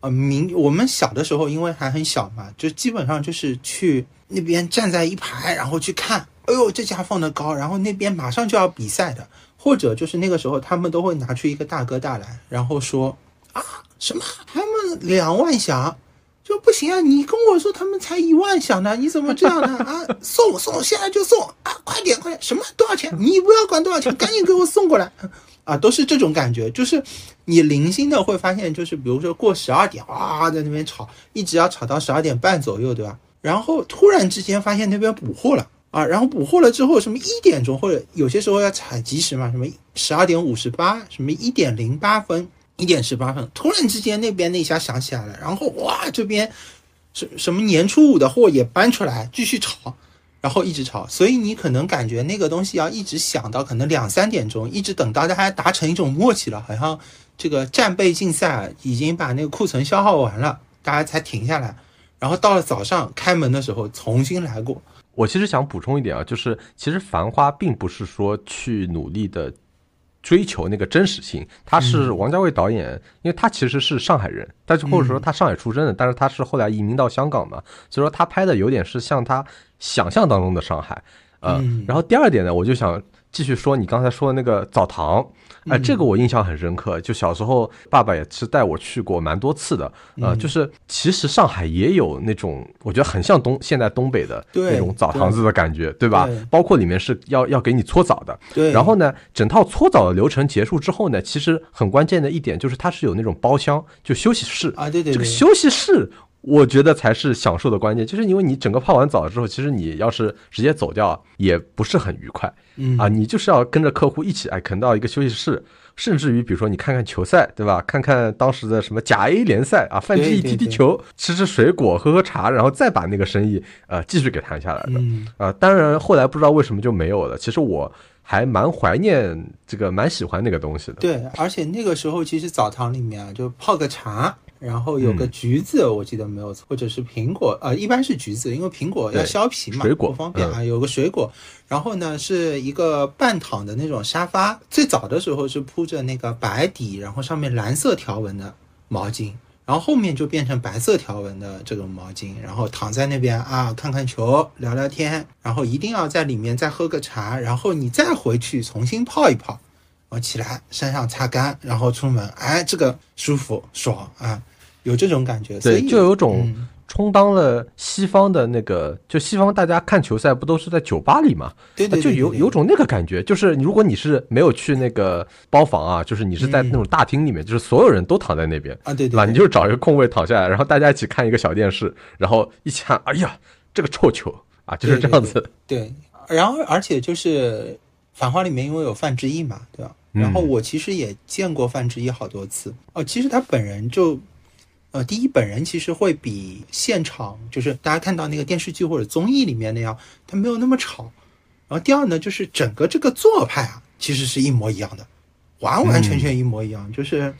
啊，明我们小的时候因为还很小嘛，就基本上就是去那边站在一排，然后去看，哎呦这家放的高，然后那边马上就要比赛的，或者就是那个时候他们都会拿出一个大哥大来，然后说啊什么他们两万响。就不行啊！你跟我说他们才一万响呢，你怎么这样呢？啊，送送，现在就送啊！快点，快点！什么多少钱？你不要管多少钱，赶紧给我送过来！啊，都是这种感觉，就是你零星的会发现，就是比如说过十二点，哇，在那边吵，一直要吵到十二点半左右，对吧？然后突然之间发现那边补货了啊，然后补货了之后，什么一点钟或者有些时候要踩及时嘛，什么十二点五十八，什么一点零八分。一点十八分，突然之间那边那一下响起来了，然后哇，这边什什么年初五的货也搬出来继续炒，然后一直吵，所以你可能感觉那个东西要一直想到可能两三点钟，一直等到大家达成一种默契了，好像这个战备竞赛已经把那个库存消耗完了，大家才停下来，然后到了早上开门的时候重新来过。我其实想补充一点啊，就是其实《繁花》并不是说去努力的。追求那个真实性，他是王家卫导演，因为他其实是上海人，但是或者说他上海出生的，但是他是后来移民到香港嘛，所以说他拍的有点是像他想象当中的上海，呃，然后第二点呢，我就想继续说你刚才说的那个澡堂。哎，这个我印象很深刻。就小时候，爸爸也是带我去过蛮多次的。呃，就是其实上海也有那种，我觉得很像东现在东北的那种澡堂子的感觉，对吧？包括里面是要要给你搓澡的。对。然后呢，整套搓澡的流程结束之后呢，其实很关键的一点就是它是有那种包厢，就休息室啊。对对。这个休息室。我觉得才是享受的关键，就是因为你整个泡完澡之后，其实你要是直接走掉，也不是很愉快，嗯啊，你就是要跟着客户一起哎，啃到一个休息室，甚至于比如说你看看球赛，对吧？看看当时的什么甲 A 联赛啊，范志毅踢踢球，吃吃水果，喝喝茶，然后再把那个生意呃继续给谈下来的，啊，当然后来不知道为什么就没有了。其实我还蛮怀念这个，蛮喜欢那个东西的。对，而且那个时候其实澡堂里面啊，就泡个茶。然后有个橘子，我记得没有错，或者是苹果，呃，一般是橘子，因为苹果要削皮嘛，不方便啊。有个水果，然后呢是一个半躺的那种沙发，最早的时候是铺着那个白底，然后上面蓝色条纹的毛巾，然后后面就变成白色条纹的这种毛巾，然后躺在那边啊，看看球，聊聊天，然后一定要在里面再喝个茶，然后你再回去重新泡一泡，我起来身上擦干，然后出门，哎，这个舒服爽啊。有这种感觉，所以，就有种充当了西方的那个，就西方大家看球赛不都是在酒吧里嘛？对对，就有有种那个感觉，就是如果你是没有去那个包房啊，就是你是在那种大厅里面，就是所有人都躺在那边啊，对对吧？你就找一个空位躺下来，然后大家一起看一个小电视，然后一起看，哎呀，这个臭球啊，就是这样子。对，然后而且就是《繁花》里面因为有范志毅嘛，对吧？然后我其实也见过范志毅好多次哦，其实他本人就。呃，第一，本人其实会比现场就是大家看到那个电视剧或者综艺里面那样，他没有那么吵。然后第二呢，就是整个这个做派啊，其实是一模一样的，完完全全一模一样。就是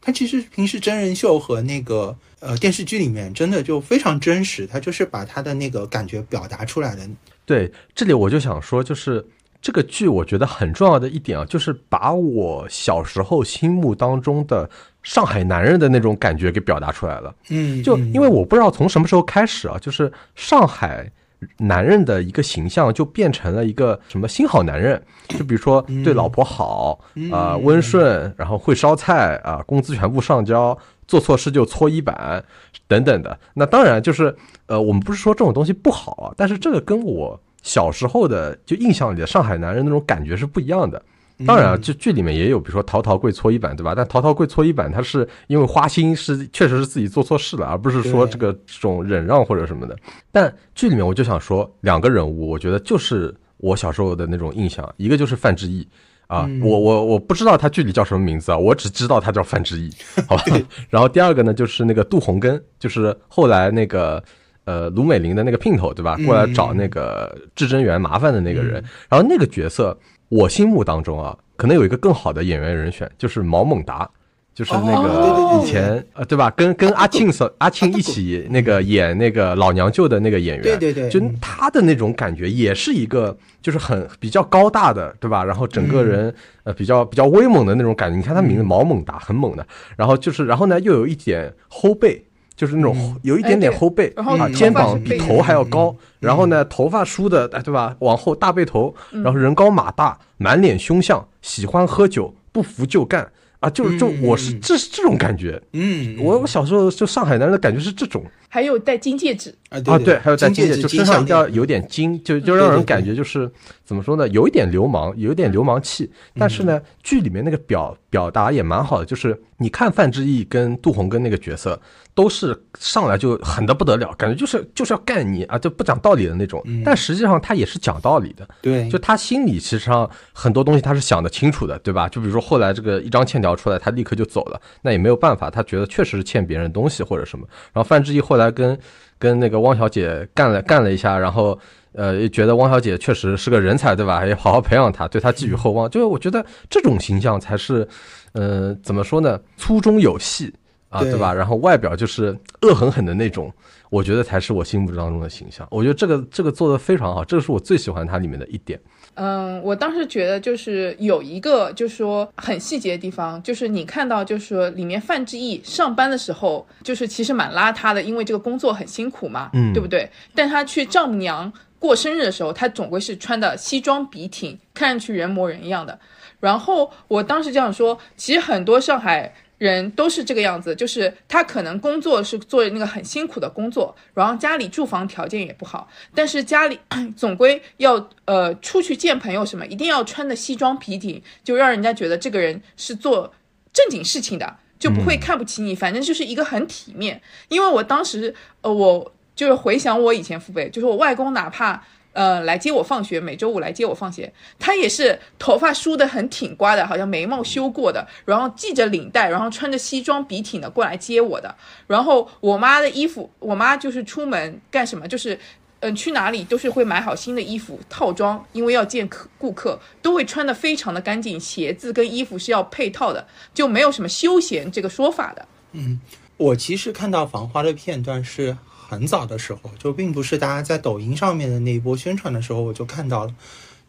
他其实平时真人秀和那个呃电视剧里面真的就非常真实，他就是把他的那个感觉表达出来的。对，这里我就想说，就是这个剧我觉得很重要的一点啊，就是把我小时候心目当中的。上海男人的那种感觉给表达出来了，嗯，就因为我不知道从什么时候开始啊，就是上海男人的一个形象就变成了一个什么新好男人，就比如说对老婆好啊，温顺，然后会烧菜啊，工资全部上交，做错事就搓衣板等等的。那当然就是呃，我们不是说这种东西不好啊，但是这个跟我小时候的就印象里的上海男人那种感觉是不一样的。当然啊，嗯这剧里面也有，比如说陶陶跪搓衣板，对吧？但陶陶跪搓衣板，他是因为花心是确实是自己做错事了，而不是说这个这种忍让或者什么的。但剧里面我就想说，两个人物，我觉得就是我小时候的那种印象，一个就是范志毅。啊，嗯我我我不知道他剧里叫什么名字啊，我只知道他叫范志毅，好吧。然后第二个呢，就是那个杜洪根，就是后来那个呃卢美玲的那个姘头，对吧？过来找那个至真园麻烦的那个人。然后那个角色，我心目当中啊，可能有一个更好的演员人选，就是毛猛达。就是那个以前呃，对吧？跟跟阿庆所阿庆一起那个演那个老娘舅的那个演员，对对对就嗯他的那种感觉，也是一个就是很比较高大的，对吧？然后整个人呃比较比较威猛的那种感觉。你看他名字毛猛达，很猛的。然后就是，然后呢又有一点后背，就是那种有一点点后背，然后啊，肩膀比头还要高。然后呢，头发梳的，哎，对吧？往后大背头，然后人高马大，满脸凶相，喜欢喝酒，不服就干啊！就是就我是这是这种感觉。嗯，我我小时候就上海男人的感觉是这种还有戴金戒指，啊啊，对，还有戴金金戒，就身上一定要有点金，就就让人感觉就是怎么说呢，有一点流氓，有一点流氓气。但是呢，剧里面那个表表达也蛮好的，就是你看范志毅跟杜洪根那个角色，都是上来就狠的不得了，感觉就是就是要干你啊，就不讲道理的那种。但实际上他也是讲道理的，对，就他心里其实上很多东西他是想得清楚的，对吧？就比如说后来这个一张欠条出来，他立刻就走了，那也没有办法，他觉得确实是欠别人东西或者什么。然后范志毅后来来跟跟那个汪小姐干了干了一下，然后呃觉得汪小姐确实是个人才，对吧？也好好培养她，对她寄予厚望。就是我觉得这种形象才是，呃，怎么说呢？粗中有细啊，对对吧？然后外表就是恶狠狠的那种。我觉得才是我心目当中的形象。我觉得这个这个做的非常好，这个是我最喜欢它里面的一点。嗯，我当时觉得就是有一个，就是说很细节的地方，就是你看到，就是说里面范志毅上班的时候，就是其实蛮邋遢的，因为这个工作很辛苦嘛，嗯对不对？但他去丈母娘过生日的时候，他总归是穿的西装笔挺，看上去人模人样的。然后我当时就想说，其实很多上海人都是这个样子，就是他可能工作是做那个很辛苦的工作，然后家里住房条件也不好，但是家里 总归要呃出去见朋友什么，一定要穿的西装笔挺，就让人家觉得这个人是做正经事情的，就不会看不起你，反正就是一个很体面。因为我当时呃我就是回想我以前父辈，就是我外公哪怕。呃，来接我放学，每周五来接我放学。他也是头发梳得很挺刮的，好像眉毛修过的，然后系着领带，然后穿着西装笔挺的过来接我的。然后我妈的衣服，我妈就是出门干什么，就是嗯、去哪里都是会买好新的衣服套装，因为要见客顾客，都会穿得非常的干净，鞋子跟衣服是要配套的，就没有什么休闲这个说法的。嗯我其实看到《繁花》的片段是很早的时候，就并不是大家在抖音上面的那一波宣传的时候我就看到了。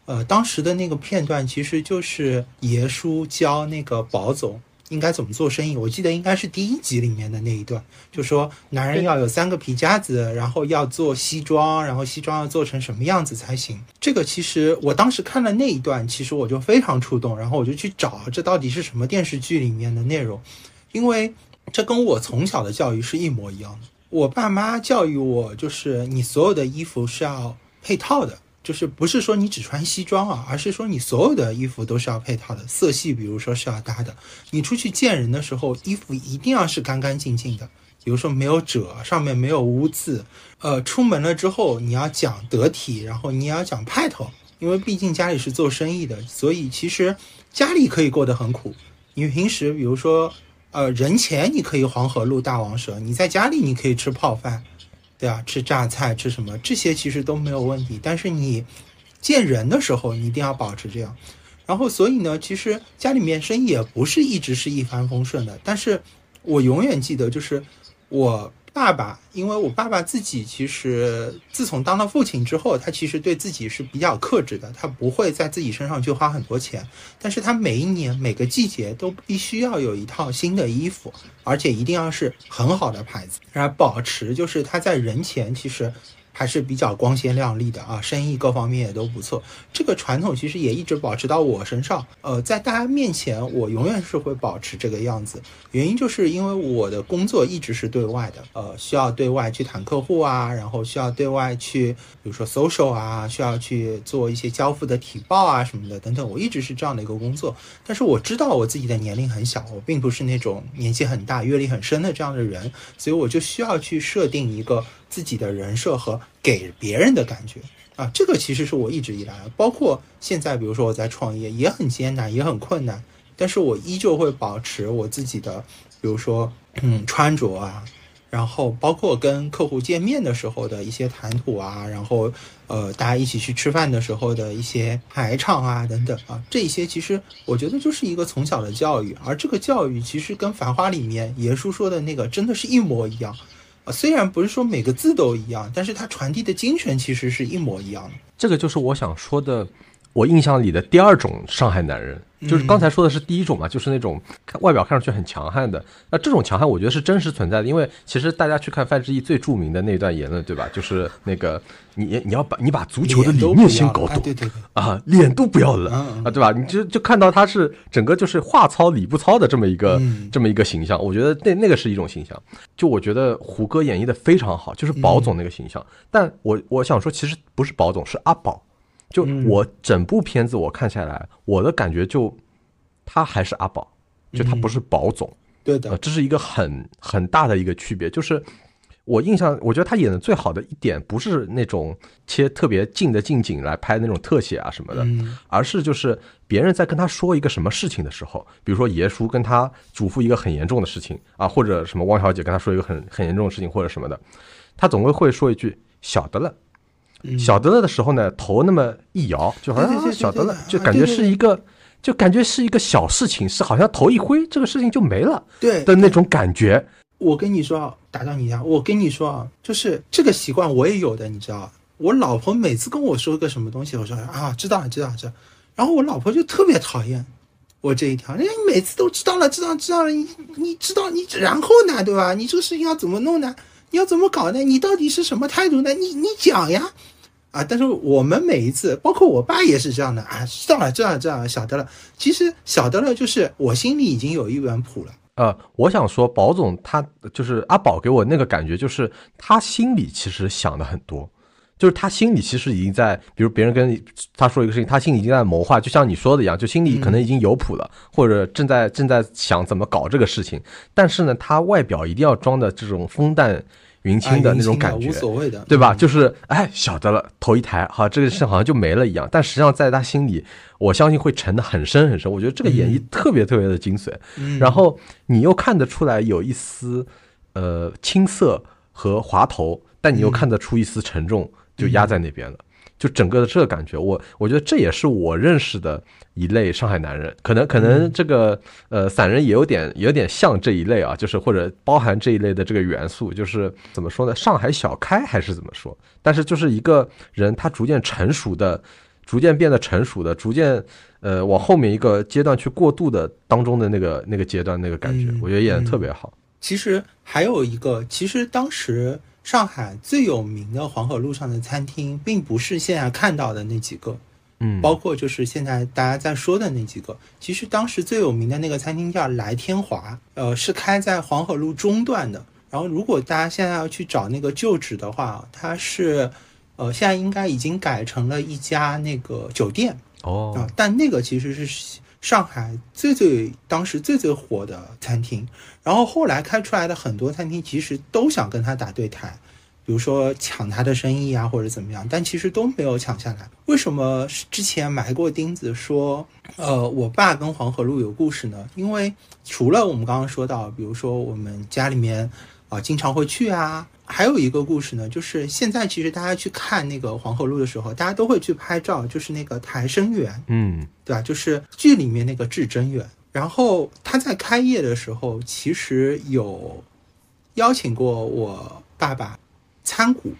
呃，当时的那个片段其实就是爷叔教那个宝总应该怎么做生意。我记得应该是第一集里面的那一段，就说男人要有三个皮夹子，然后要做西装，然后西装要做成什么样子才行。这个其实我当时看了那一段，其实我就非常触动，然后我就去找这到底是什么电视剧里面的内容，因为这跟我从小的教育是一模一样的。我爸妈教育我，就是你所有的衣服是要配套的，就是不是说你只穿西装啊，而是说你所有的衣服都是要配套的，色系比如说是要搭的。你出去见人的时候，衣服一定要是干干净净的，比如说没有褶，上面没有污渍。呃，出门了之后你要讲得体，然后你要讲派头，因为毕竟家里是做生意的，所以其实家里可以过得很苦。你平时比如说。呃，人前你可以黄河路大王蛇，你在家里你可以吃泡饭，对啊，吃榨菜，吃什么这些其实都没有问题。但是你见人的时候，你一定要保持这样。然后，所以呢，其实家里面生意也不是一直是一帆风顺的。但是我永远记得，就是我爸爸，因为我爸爸自己其实自从当了父亲之后，他其实对自己是比较克制的，他不会在自己身上去花很多钱。但是他每一年每个季节都必须要有一套新的衣服，而且一定要是很好的牌子，然后保持就是他在人前其实还是比较光鲜亮丽的啊，生意各方面也都不错。这个传统其实也一直保持到我身上。呃，在大家面前，我永远是会保持这个样子。原因就是因为我的工作一直是对外的，呃，需要对外去谈客户啊，然后需要对外去，比如说 social 啊，需要去做一些交付的提报啊什么的等等。我一直是这样的一个工作。但是我知道我自己的年龄很小，我并不是那种年纪很大、阅历很深的这样的人，所以我就需要去设定一个。自己的人设和给别人的感觉啊，这个其实是我一直以来，包括现在，比如说我在创业也很艰难，也很困难，但是我依旧会保持我自己的，比如说嗯穿着啊，然后包括跟客户见面的时候的一些谈吐啊，然后呃大家一起去吃饭的时候的一些排场啊等等啊，这些其实我觉得就是一个从小的教育，而这个教育其实跟《繁花》里面爷叔说的那个真的是一模一样。啊，虽然不是说每个字都一样，但是它传递的精神其实是一模一样的。这个就是我想说的，我印象里的第二种上海男人。就是刚才说的是第一种嘛，就是那种外表看上去很强悍的。那这种强悍，我觉得是真实存在的。因为其实大家去看范志毅最著名的那段言论，对吧？就是那个你你要把你把足球的理念先搞懂，对对啊，脸都不要了啊，对吧？你就就看到他是整个就是话糙理不糙的这么一个这么一个形象。我觉得那那个是一种形象。就我觉得胡歌演绎的非常好，就是宝总那个形象。但我我想说，其实不是宝总，是阿宝。就我整部片子我看下来，我的感觉就他还是阿宝，就他不是宝总，对的，这是一个很很大的一个区别。就是我印象，我觉得他演的最好的一点，不是那种切特别近的近景来拍那种特写啊什么的，而是就是别人在跟他说一个什么事情的时候，比如说爷叔跟他嘱咐一个很严重的事情啊，或者什么汪小姐跟他说一个很很严重的事情或者什么的，他总会会说一句晓得了。晓得了的时候呢，头那么一摇，就好像晓得了，就感觉是一个，就感觉是一个小事情，是好像头一挥，这个事情就没了，对的那种感觉。我跟你说啊，打断你一下，我跟你说啊，就是这个习惯我也有的，你知道我老婆每次跟我说个什么东西，我说啊，知道了，知道了，知道。然后我老婆就特别讨厌我这一条，人家每次都知道了，知道，知道了，你你知道你然后呢，对吧？你这个事情要怎么弄呢？你要怎么搞呢？你到底是什么态度呢？你你讲呀。啊！但是我们每一次，包括我爸也是这样的啊，知道了，知道了，知道了，晓得了。其实晓得了，就是我心里已经有一本谱了。呃，我想说，宝总他就是阿宝给我那个感觉，就是他心里其实想的很多，就是他心里其实已经在，比如别人跟他说一个事情，他心里已经在谋划，就像你说的一样，就心里可能已经有谱了，或者正在正在想怎么搞这个事情。但是呢，他外表一定要装的这种风淡。云清的那种感觉，无所谓的，对吧？就是哎，晓得了，头一抬，哈，这个事好像就没了一样。但实际上，在他心里，我相信会沉得很深很深。我觉得这个演绎特别特别的精髓。然后你又看得出来有一丝呃青涩和滑头，但你又看得出一丝沉重，就压在那边了。就整个的这个感觉，我我觉得这也是我认识的一类上海男人，可能可能这个呃散人也有点有点像这一类啊，就是或者包含这一类的这个元素，就是怎么说呢？上海小开还是怎么说？但是就是一个人他逐渐成熟的，逐渐变得成熟的，逐渐呃往后面一个阶段去过渡的当中的那个那个阶段那个感觉，我觉得演的特别好。其实还有一个，其实当时。上海最有名的黄河路上的餐厅，并不是现在看到的那几个，嗯，包括就是现在大家在说的那几个。其实当时最有名的那个餐厅叫来天华，呃，是开在黄河路中段的。然后如果大家现在要去找那个旧址的话，它是，呃，现在应该已经改成了一家那个酒店哦，啊，但那个其实是。上海最最当时最最火的餐厅，然后后来开出来的很多餐厅，其实都想跟他打对台，比如说抢他的生意啊，或者怎么样，但其实都没有抢下来。为什么之前埋过钉子说，呃，我爸跟黄河路有故事呢？因为除了我们刚刚说到，比如说我们家里面啊经常会去啊。还有一个故事呢，就是现在其实大家去看那个黄河路的时候，大家都会去拍照，就是那个台生园，嗯，对吧？就是剧里面那个至真园。然后他在开业的时候，其实有邀请过我爸爸参股，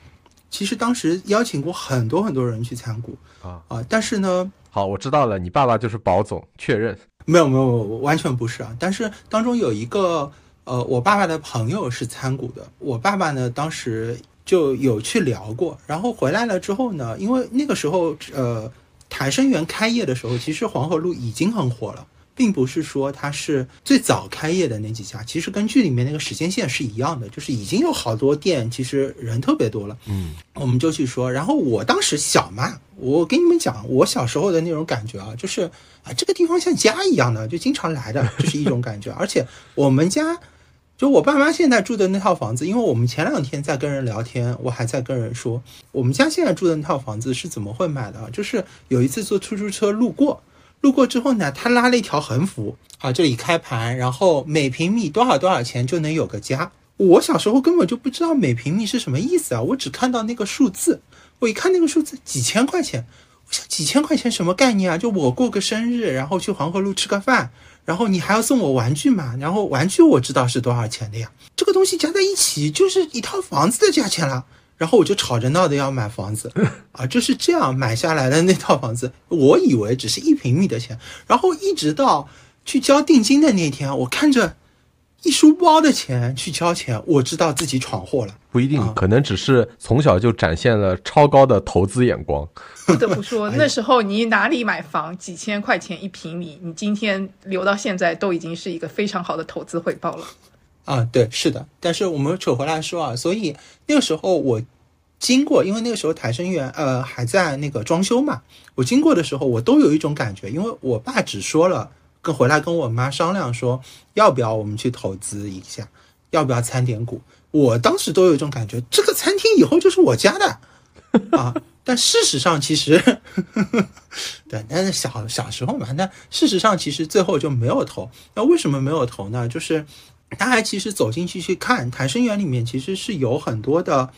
其实当时邀请过很多很多人去参股啊啊！但是呢，好，我知道了，你爸爸就是保总，确认没有没有，完全不是啊。但是当中有一个。呃，我爸爸的朋友是参股的。我爸爸呢，当时就有去聊过。然后回来了之后呢，因为那个时候呃台生园开业的时候，其实黄河路已经很火了。并不是说它是最早开业的那几家，其实跟剧里面那个时间线是一样的，就是已经有好多店，其实人特别多了。嗯，我们就去说，然后我当时小嘛，我跟你们讲，我小时候的那种感觉啊，就是啊，这个地方像家一样的，就经常来的，就是一种感觉。而且我们家，就我爸妈现在住的那套房子，因为我们前两天在跟人聊天，我还在跟人说，我们家现在住的那套房子是怎么会买的？就是有一次坐出租车路过。路过之后呢，他拉了一条横幅啊，这里开盘，然后每平米多少多少钱就能有个家。我小时候根本就不知道每平米是什么意思啊，我只看到那个数字，我一看那个数字几千块钱，我想几千块钱什么概念啊？就我过个生日，然后去黄河路吃个饭，然后你还要送我玩具嘛？然后玩具我知道是多少钱的呀，这个东西加在一起就是一套房子的价钱了。然后我就吵着闹着要买房子，啊，就是这样买下来的那套房子，我以为只是一平米的钱，然后一直到去交定金的那天，我看着一书包的钱去交钱，我知道自己闯祸了。不一定，可能只是从小就展现了超高的投资眼光。不得不说，那时候你哪里买房，几千块钱一平米，你今天留到现在都已经是一个非常好的投资回报了。啊，对，是的，但是我们扯回来说啊，所以那个时候我经过，因为那个时候台生园呃还在那个装修嘛，我经过的时候，我都有一种感觉，因为我爸只说了跟回来跟我妈商量说要不要我们去投资一下，要不要参点股，我当时都有一种感觉，这个餐厅以后就是我家的啊，但事实上其实，对，但是小小时候嘛，那事实上其实最后就没有投，那为什么没有投呢？就是。大家其实走进去去看台生园里面，其实是有很多的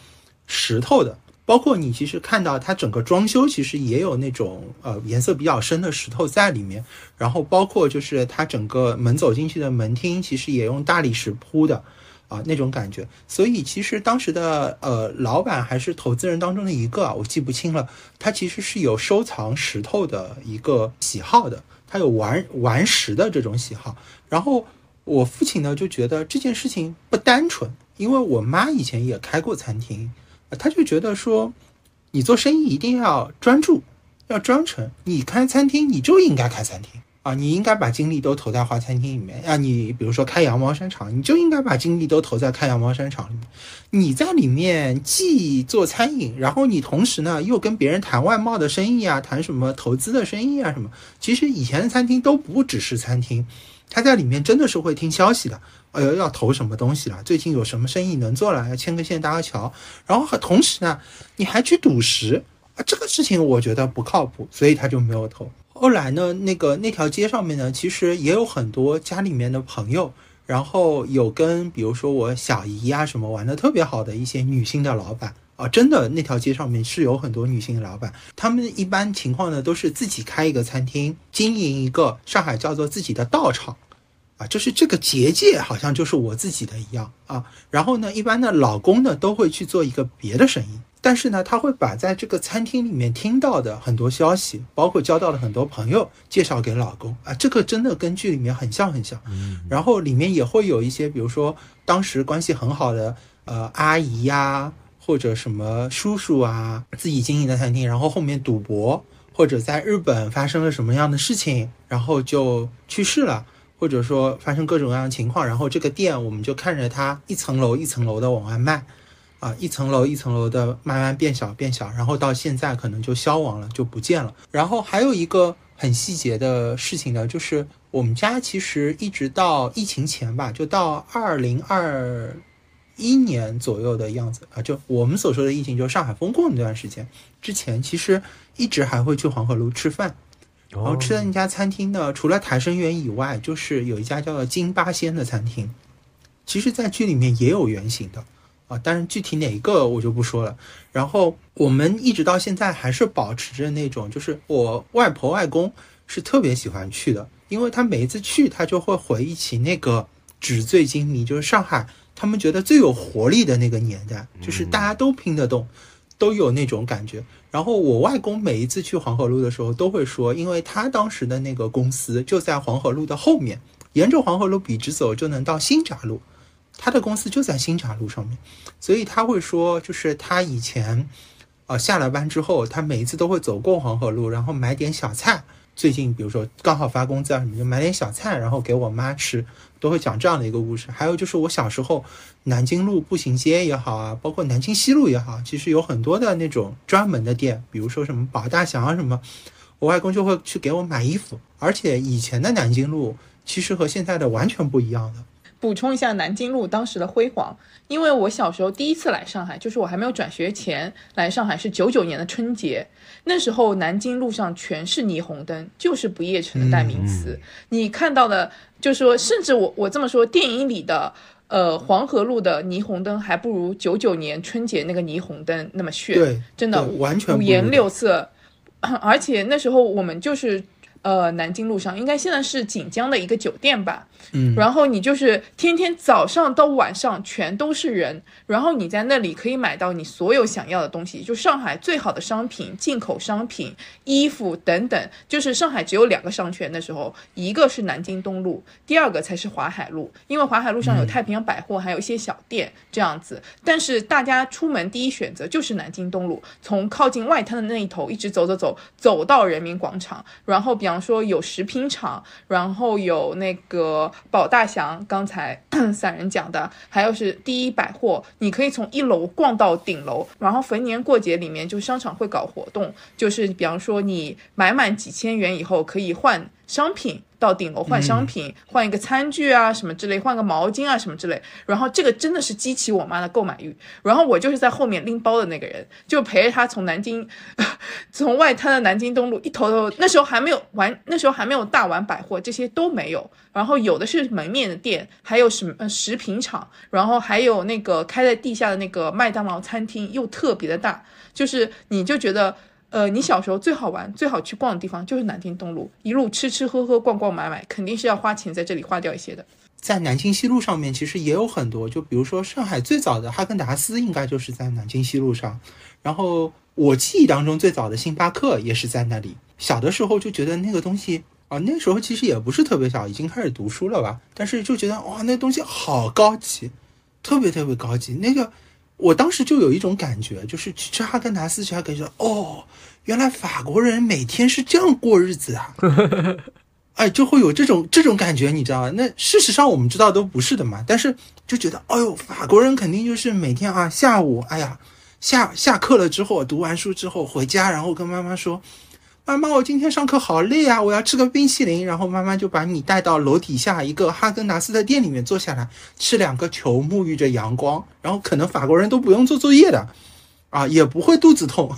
石头的，包括你其实看到它整个装修，其实也有那种呃颜色比较深的石头在里面。然后包括就是它整个门走进去的门厅，其实也用大理石铺的啊那种感觉。所以其实当时的呃老板还是投资人当中的一个，我记不清了，他其实是有收藏石头的一个喜好的，他有玩玩石的这种喜好，然后。我父亲呢就觉得这件事情不单纯，因为我妈以前也开过餐厅，他就觉得说，你做生意一定要专注，要专诚。你开餐厅你就应该开餐厅啊，你应该把精力都投在花餐厅里面啊。你比如说开羊毛衫厂，你就应该把精力都投在开羊毛衫厂里面。你在里面既做餐饮，然后你同时呢又跟别人谈外贸的生意啊，谈什么投资的生意啊什么。其实以前的餐厅都不只是餐厅。他在里面真的是会听消息的，哎呦，要投什么东西了？最近有什么生意能做了？要牵个线搭个桥，然后同时呢，你还去赌石啊？这个事情我觉得不靠谱，所以他就没有投。后来呢，那个那条街上面呢，其实也有很多家里面的朋友，然后有跟比如说我小姨啊什么玩的特别好的一些女性的老板。啊，真的，那条街上面是有很多女性的老板，她们一般情况呢都是自己开一个餐厅，经营一个上海叫做自己的道场，啊，就是这个结界好像就是我自己的一样啊。然后呢，一般的老公呢都会去做一个别的生意，但是呢，他会把在这个餐厅里面听到的很多消息，包括交到的很多朋友介绍给老公啊，这个真的跟剧里面很像很像。嗯，然后里面也会有一些，比如说当时关系很好的呃阿姨呀。或者什么叔叔啊，自己经营的餐厅，然后后面赌博，或者在日本发生了什么样的事情，然后就去世了，或者说发生各种各样的情况，然后这个店我们就看着它一层楼一层楼的往外卖，啊，一层楼一层楼的慢慢变小变小，然后到现在可能就消亡了，就不见了。然后还有一个很细节的事情呢，就是我们家其实一直到疫情前吧，就到二零二。一年左右的样子啊，就我们所说的疫情，就是上海封控那段时间之前，其实一直还会去黄河路吃饭，然后吃的那家餐厅呢，除了台生园以外，就是有一家叫做金八仙的餐厅，其实，在剧里面也有原型的啊，但是具体哪一个我就不说了。然后我们一直到现在还是保持着那种，就是我外婆外公是特别喜欢去的，因为他每一次去，他就会回忆起那个纸醉金迷，就是上海。他们觉得最有活力的那个年代，就是大家都拼得动，都有那种感觉。然后我外公每一次去黄河路的时候，都会说，因为他当时的那个公司就在黄河路的后面，沿着黄河路笔直走就能到新闸路，他的公司就在新闸路上面，所以他会说，就是他以前，呃，下了班之后，他每一次都会走过黄河路，然后买点小菜。最近比如说刚好发工资啊什么，就买点小菜，然后给我妈吃，都会讲这样的一个故事。还有就是我小时候，南京路步行街也好啊，包括南京西路也好，其实有很多的那种专门的店，比如说什么宝大祥啊什么，我外公就会去给我买衣服。而且以前的南京路其实和现在的完全不一样的。补充一下南京路当时的辉煌，因为我小时候第一次来上海，就是我还没有转学前来上海是九九年的春节，那时候南京路上全是霓虹灯，就是不夜城的代名词。你看到的，就是说，甚至我我这么说，电影里的呃黄河路的霓虹灯还不如九九年春节那个霓虹灯那么炫，对，真的完全五颜六色，而且那时候我们就是呃南京路上，应该现在是锦江的一个酒店吧，嗯，然后你就是天天早上到晚上全都是人，然后你在那里可以买到你所有想要的东西，就上海最好的商品、进口商品、衣服等等。就是上海只有两个商圈，那时候一个是南京东路，第二个才是淮海路，因为淮海路上有太平洋百货，还有一些小店这样子。但是大家出门第一选择就是南京东路，从靠近外滩的那一头一直走走走走到人民广场，然后比方说有食品厂，然后有那个宝大祥，刚才 散人讲的，还有是第一百货，你可以从一楼逛到顶楼。然后逢年过节里面，就商场会搞活动，就是比方说你买满几千元以后可以换商品。到顶楼换商品，换一个餐具啊什么之类，换个毛巾啊什么之类。然后这个真的是激起我妈的购买欲。然后我就是在后面拎包的那个人，就陪着她从南京，从外滩的南京东路一头头，那时候还没有完，那时候还没有大丸百货，这些都没有。然后有的是门面的店，还有什么呃食品厂，然后还有那个开在地下的那个麦当劳餐厅，又特别的大，就是你就觉得。呃，你小时候最好玩、最好去逛的地方就是南京东路，一路吃吃喝喝、逛逛买买，肯定是要花钱在这里花掉一些的。在南京西路上面，其实也有很多，就比如说上海最早的哈根达斯，应该就是在南京西路上。然后我记忆当中最早的星巴克也是在那里。小的时候就觉得那个东西啊，那时候其实也不是特别小，已经开始读书了吧？但是就觉得哇，那东西好高级，特别特别高级。那个我当时就有一种感觉，就是去吃哈根达斯，才感觉哦，原来法国人每天是这样过日子啊。哎，就会有这种这种感觉，你知道吗？那事实上我们知道都不是的嘛，但是就觉得，哎呦，法国人肯定就是每天啊，下午，哎呀，下下课了之后，读完书之后回家，然后跟妈妈说，妈妈，我今天上课好累啊，我要吃个冰淇淋。然后妈妈就把你带到楼底下一个哈根达斯的店里面坐下来，吃两个球，沐浴着阳光。然后可能法国人都不用做作业的。啊，也不会肚子痛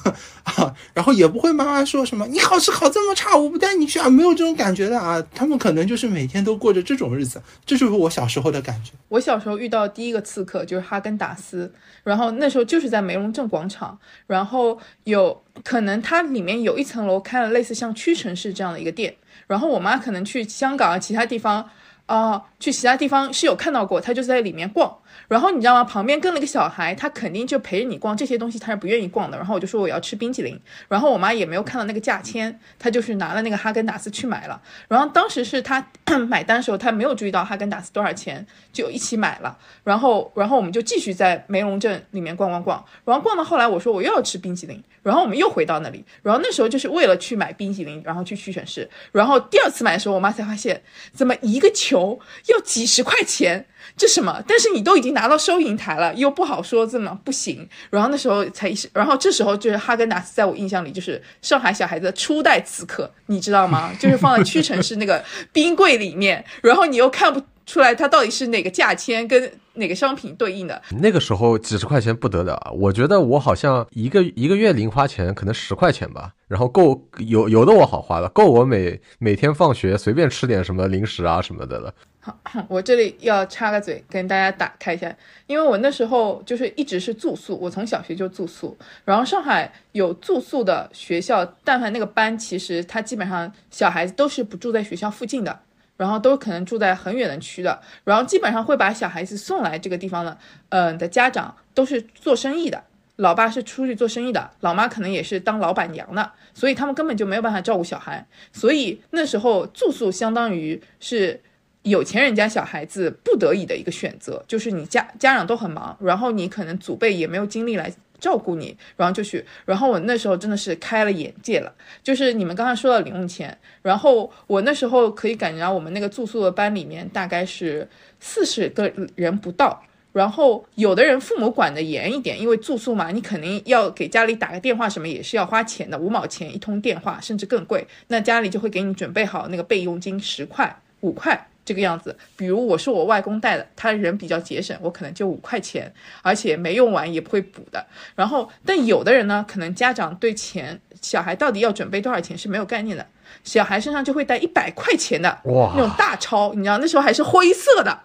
啊，然后也不会妈妈说什么你考试考这么差，我不带你去啊，没有这种感觉的啊。他们可能就是每天都过着这种日子，这就是我小时候的感觉。我小时候遇到第一个刺客就是哈根达斯，然后那时候就是在梅龙镇广场，然后有可能它里面有一层楼开了类似像屈臣氏这样的一个店，然后我妈可能去香港啊其他地方啊，去其他地方是有看到过，她就在里面逛。然后你知道吗？旁边跟了个小孩，他肯定就陪着你逛这些东西，他是不愿意逛的。然后我就说我要吃冰淇淋，然后我妈也没有看到那个价签，她就是拿了那个哈根达斯去买了。然后当时是她买单的时候，她没有注意到哈根达斯多少钱，就一起买了。然后，然后我们就继续在梅龙镇里面逛逛逛，然后逛到后来，我说我又要吃冰淇淋，然后我们又回到那里。然后那时候就是为了去买冰淇淋，然后去屈臣氏。然后第二次买的时候，我妈才发现怎么一个球要几十块钱。这什么？但是你都已经拿到收银台了，又不好说这么不行。然后那时候才意识，然后这时候就是哈根达斯，在我印象里就是上海小孩子的初代刺客，你知道吗？就是放在屈臣氏那个冰柜里面，然后你又看不出来它到底是哪个价签跟哪个商品对应的。那个时候几十块钱不得了，我觉得我好像一个一个月零花钱可能十块钱吧，然后够有有的我好花了，够我每每天放学随便吃点什么零食啊什么的了。好我这里要插个嘴，跟大家打开一下，因为我那时候就是一直是住宿，我从小学就住宿，然后上海有住宿的学校，但凡那个班，其实他基本上小孩子都是不住在学校附近的，然后都可能住在很远的区的，然后基本上会把小孩子送来这个地方的，嗯的家长都是做生意的，老爸是出去做生意的，老妈可能也是当老板娘的，所以他们根本就没有办法照顾小孩，所以那时候住宿相当于是。有钱人家小孩子不得已的一个选择，就是你家家长都很忙，然后你可能祖辈也没有精力来照顾你，然后就去，然后我那时候真的是开了眼界了，就是你们刚才说到零用钱，然后我那时候可以感觉到我们那个住宿的班里面大概是四十个人不到。然后有的人父母管得严一点，因为住宿嘛，你肯定要给家里打个电话，什么也是要花钱的，五毛钱一通电话，甚至更贵。那家里就会给你准备好那个备用金，十块、五块这个样子。比如我是我外公带的，他人比较节省，我可能就五块钱，而且没用完也不会补的。然后，但有的人呢，可能家长对钱，小孩到底要准备多少钱是没有概念的，小孩身上就会带一百块钱的哇那种大钞，你知道那时候还是灰色的。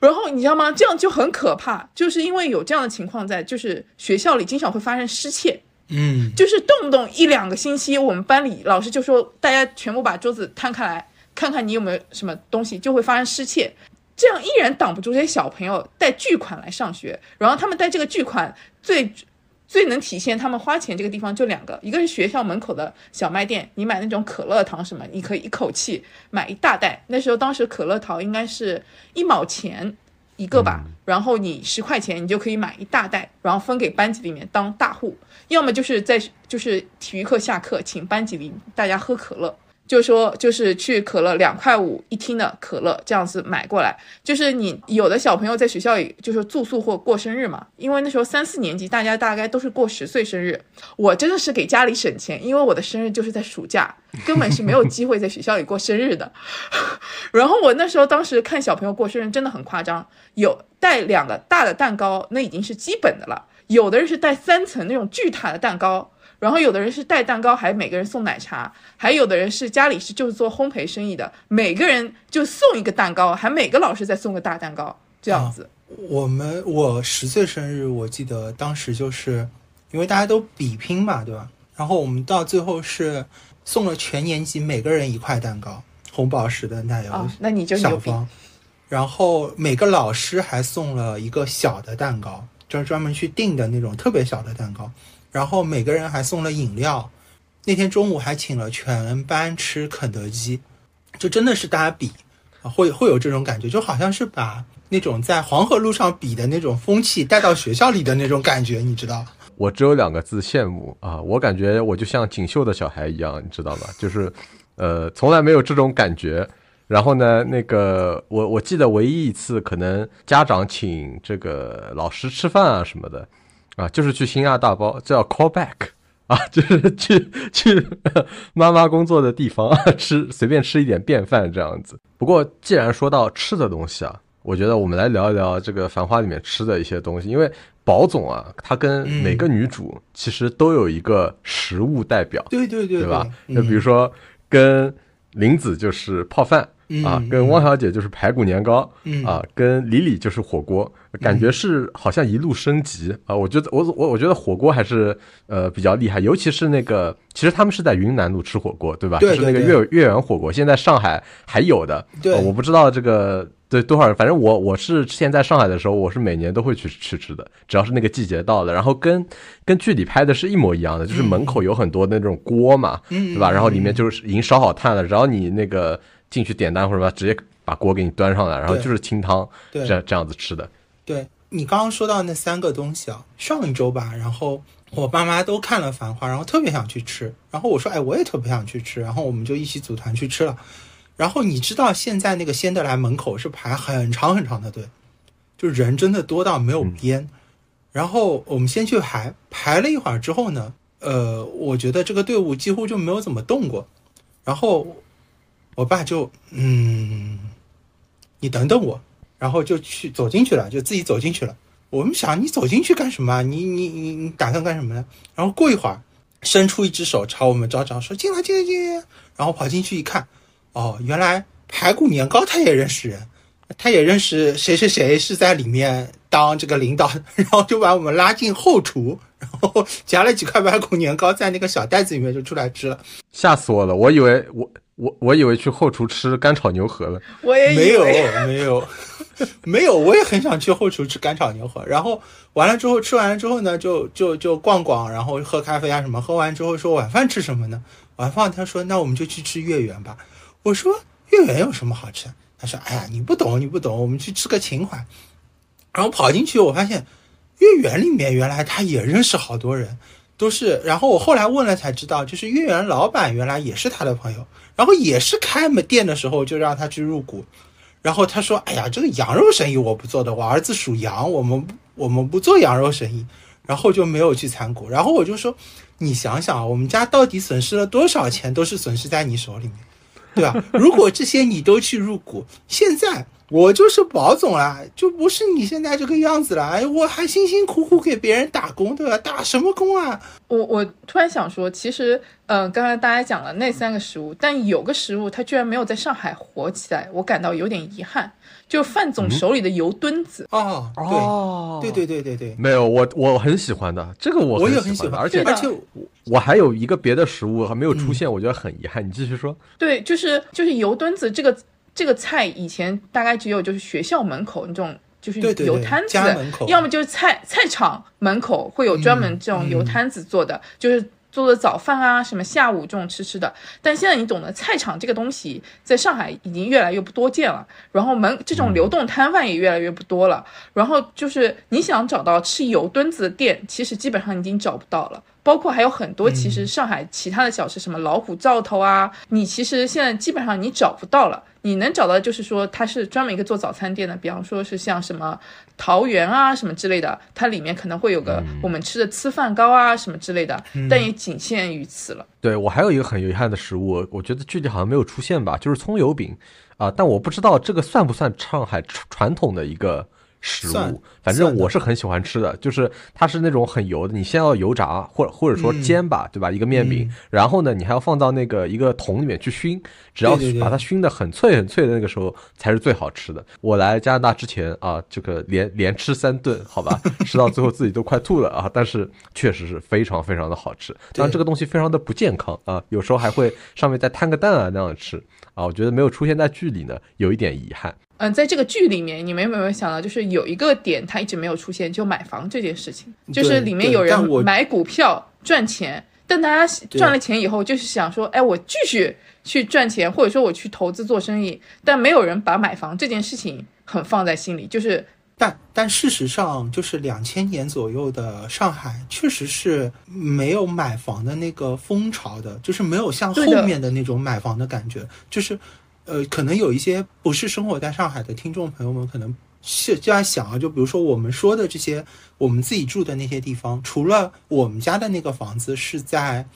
然后你知道吗？这样就很可怕，就是因为有这样的情况在，就是学校里经常会发生失窃，嗯，就是动不动一两个星期，我们班里老师就说大家全部把桌子摊开来，看看你有没有什么东西，就会发生失窃。这样依然挡不住这些小朋友带巨款来上学，然后他们带这个巨款最最能体现他们花钱这个地方就两个，一个是学校门口的小卖店，你买那种可乐糖什么，你可以一口气买一大袋。那时候当时可乐糖应该是一毛钱一个吧，然后你十块钱你就可以买一大袋，然后分给班级里面当大户，要么就是在就是体育课下课请班级里大家喝可乐。就说就是去可乐两块五一听的可乐这样子买过来，就是你有的小朋友在学校里就是住宿或过生日嘛，因为那时候三四年级大家大概都是过十岁生日，我真的是给家里省钱，因为我的生日就是在暑假，根本是没有机会在学校里过生日的。然后我那时候当时看小朋友过生日真的很夸张，有带两个大的蛋糕，那已经是基本的了，有的人是带三层那种巨大的蛋糕。然后有的人是带蛋糕，还每个人送奶茶；还有的人是家里是就是做烘焙生意的，每个人就送一个蛋糕，还每个老师再送个大蛋糕，这样子。我们我十岁生日，我记得当时就是因为大家都比拼嘛，对吧？然后我们到最后是送了全年级每个人一块蛋糕，红宝石的奶油啊，那你就。小方，然后每个老师还送了一个小的蛋糕，就是专门去订的那种特别小的蛋糕。然后每个人还送了饮料，那天中午还请了全班吃肯德基，就真的是大家比啊，会会有这种感觉，就好像是把那种在黄河路上比的那种风气带到学校里的那种感觉，你知道？我只有两个字：羡慕啊！我感觉我就像锦绣的小孩一样，你知道吧？就是，呃，从来没有这种感觉。然后呢，那个我我记得唯一一次可能家长请这个老师吃饭啊什么的。啊，就是去新亚大包，叫 call back 啊，就是去去妈妈工作的地方吃，随便吃一点便饭这样子。不过既然说到吃的东西啊，我觉得我们来聊一聊这个《繁花》里面吃的一些东西，因为宝总啊，他跟每个女主其实都有一个食物代表，对对对，对吧？就比如说跟林子就是泡饭。啊，跟汪小姐就是排骨年糕，啊，跟李李就是火锅，感觉是好像一路升级啊。我觉得我我我觉得火锅还是呃比较厉害，尤其是那个，其实他们是在云南路吃火锅，对吧？对，就是那个月月圆火锅，现在上海还有的。对，我不知道这个对多少人，反正我我是之前在上海的时候，我是每年都会去去吃的，只要是那个季节到了。然后跟跟剧里拍的是一模一样的，就是门口有很多那种锅嘛，对吧？然后里面就是已经烧好炭了，然后你那个。进去点单或者吧，直接把锅给你端上来，然后就是清汤，这样这样子吃的。对你刚刚说到那三个东西啊，上一周吧，然后我爸妈都看了《繁花》，然后特别想去吃，然后我说，哎，我也特别想去吃，然后我们就一起组团去吃了。然后你知道现在那个仙德来门口是排很长很长的队，就人真的多到没有边。然后我们先去排，排了一会儿之后呢，呃，我觉得这个队伍几乎就没有怎么动过，然后。我爸就嗯，你等等我，然后就去走进去了，就自己走进去了。我们想你走进去干什么？你你你你打算干什么呢？然后过一会儿，伸出一只手朝我们招招，说进来进来进来。然后跑进去一看，哦，原来排骨年糕他也认识人，他也认识谁谁谁是在里面当这个领导，然后就把我们拉进后厨，然后夹了几块排骨年糕在那个小袋子里面就出来吃了，吓死我了！我以为我。我我以为去后厨吃干炒牛河了，我也没有没有 没有，我也很想去后厨吃干炒牛河。然后完了之后吃完了之后呢，就就就逛逛，然后喝咖啡啊什么。喝完之后说晚饭吃什么呢？晚饭他说那我们就去吃月圆吧。我说月圆有什么好吃？他说：“哎呀，你不懂，你不懂，我们去吃个情怀。”然后跑进去，我发现月圆里面原来他也认识好多人，都是。然后我后来问了才知道，就是月圆老板原来也是他的朋友，然后也是开门店的时候就让他去入股。然后他说：“哎呀，这个羊肉生意我不做的，我儿子属羊，我们我们不做羊肉生意。”然后就没有去参股。然后我就说：“你想想，我们家到底损失了多少钱，都是损失在你手里面，对吧？如果这些你都去入股，现在我就是保总啊，就不是你现在这个样子了。哎，我还辛辛苦苦给别人打工，对吧？打什么工啊？我我突然想说，其实，嗯，刚才大家讲了那三个食物，但有个食物它居然没有在上海火起来，我感到有点遗憾。就范总手里的油墩子哦，哦，对对对对对对，没有我我很喜欢的这个我我也很喜欢的，很喜而且而且我还有一个别的食物还没有出现，我觉得很遗憾。你继续说。对，就是就是油墩子这个这个菜，以前大概只有就是学校门口那种就是油摊子，要么就是菜菜场门口会有专门这种油摊子做的，就是。做的早饭啊，什么下午这种吃吃的，但现在你懂得，菜场这个东西在上海已经越来越不多见了，然后门这种流动摊贩也越来越不多了，然后就是你想找到吃油墩子的店，其实基本上已经找不到了。包括还有很多，其实上海其他的小吃，什么老虎灶头啊，你其实现在基本上你找不到了。你能找到就是说它是专门一个做早餐店的，比方说是像什么桃园啊什么之类的，它里面可能会有个我们吃的吃饭糕啊什么之类的，但也仅限于此了。对我还有一个很遗憾的食物，我觉得具体好像没有出现吧，就是葱油饼啊，但我不知道这个算不算上海传传统的一个。食物，反正我是很喜欢吃的，就是它是那种很油的，你先要油炸或者或者说煎吧，对吧？一个面饼，然后呢，你还要放到那个一个桶里面去熏，只要把它熏的很脆很脆的那个时候才是最好吃的。我来加拿大之前啊，这个连连吃三顿，好吧，吃到最后自己都快吐了啊，但是确实是非常非常的好吃。当然这个东西非常的不健康啊，有时候还会上面再摊个蛋啊那样吃啊，我觉得没有出现在剧里呢，有一点遗憾。嗯，在这个剧里面，你们有没有想到，就是有一个点它一直没有出现，就买房这件事情，就是里面有人买股票赚钱，但大家赚了钱以后，就是想说，哎，我继续去赚钱，或者说我去投资做生意，但没有人把买房这件事情很放在心里，就是但但事实上，就是两千年左右的上海，确实是没有买房的那个风潮的，就是没有像后面的那种买房的感觉。就是，呃，可能有一些不是生活在上海的听众朋友们，可能是就在想啊，就比如说我们说的这些，我们自己住的那些地方，除了我们家的那个房子是在，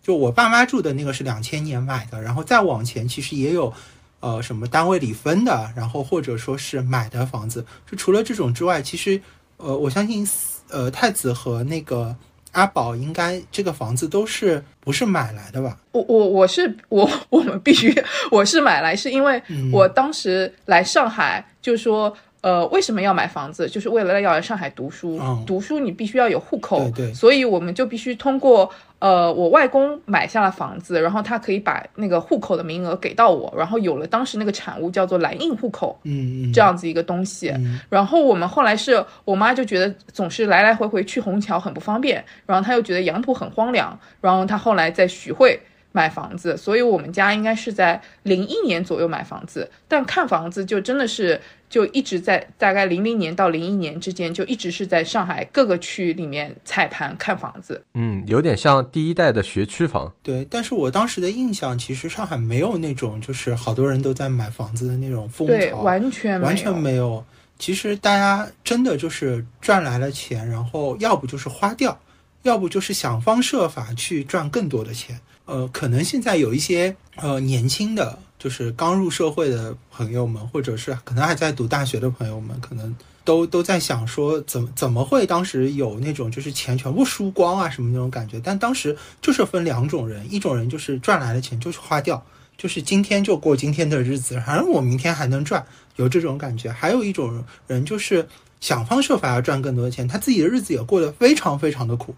就我爸妈住的那个是两千年买的，然后再往前其实也有。呃，什么单位里分的，然后或者说是买的房子，就除了这种之外，其实，呃，我相信，呃，太子和那个阿宝应该这个房子都是不是买来的吧？我我我是我我们必须 我是买来，是因为嗯我当时来上海，就是说。呃，为什么要买房子？就是为了要来上海读书。嗯读书你必须要有户口，对对所以我们就必须通过呃，我外公买下了房子，然后他可以把那个户口的名额给到我，然后有了当时那个产物叫做蓝印户口，嗯嗯，这样子一个东西。嗯然后我们后来是我妈就觉得总是来来回回去虹桥很不方便，然后她又觉得杨浦很荒凉，然后她后来在徐汇买房子，所以我们家应该是在零一年左右买房子，但看房子就真的是就一直在大概零零年到零一年之间，就一直是在上海各个区里面踩盘看房子。嗯，有点像第一代的学区房。对。但是我当时的印象，其实上海没有那种就是好多人都在买房子的那种风对，潮，完全没有完全没有。其实大家真的就是赚来了钱，然后要不就是花掉，要不就是想方设法去赚更多的钱。呃，可能现在有一些呃年轻的，就是刚入社会的朋友们，或者是可能还在读大学的朋友们，可能都都在想说，怎么怎么会当时有那种就是钱全部输光啊什么那种感觉？但当时就是分两种人，一种人就是赚来的钱就是花掉，就是今天就过今天的日子，反正我明天还能赚，有这种感觉。还有一种人就是想方设法要赚更多的钱，他自己的日子也过得非常非常的苦，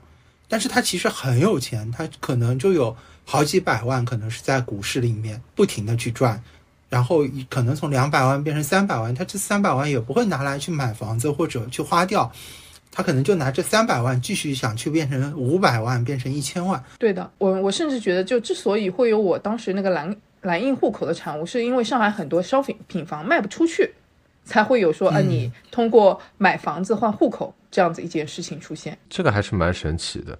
但是他其实很有钱，他可能就有好几百万，可能是在股市里面不停的去赚。然后可能从两百万变成三百万，他这三百万也不会拿来去买房子或者去花掉，他可能就拿这三百万继续想去变成五百万，变成一千万。对的，我我甚至觉得，就之所以会有我当时那个蓝蓝印户口的产物，是因为上海很多商品品房卖不出去，才会有说，啊，你通过买房子换户口这样子一件事情出现。这个还是蛮神奇的。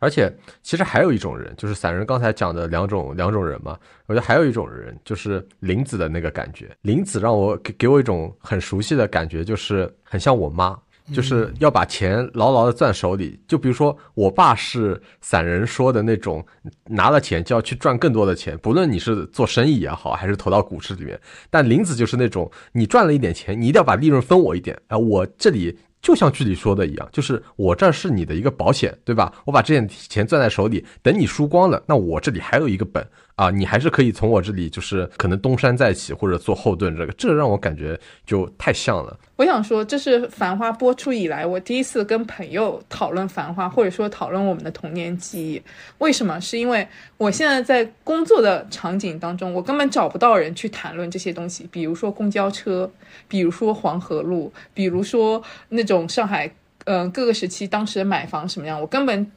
而且，其实还有一种人，就是散人刚才讲的两种两种人嘛。我觉得还有一种人，就是林子的那个感觉。林子让我给给我一种很熟悉的感觉，就是很像我妈，就是要把钱牢牢的攥手里。就比如说，我爸是散人说的那种，拿了钱就要去赚更多的钱，不论你是做生意也好，还是投到股市里面。但林子就是那种，你赚了一点钱，你一定要把利润分我一点。哎，我这里。就像剧里说的一样，就是我这是你的一个保险，对吧？我把这点钱攥在手里，等你输光了，那我这里还有一个本。啊，你还是可以从我这里，就是可能东山再起或者做后盾，这个这让我感觉就太像了。我想说，这是《繁花》播出以来我第一次跟朋友讨论《繁花》，或者说讨论我们的童年记忆。为什么？是因为我现在在工作的场景当中，我根本找不到人去谈论这些东西，比如说公交车，比如说黄河路，比如说那种上海，嗯，各个时期当时买房什么样，我根本。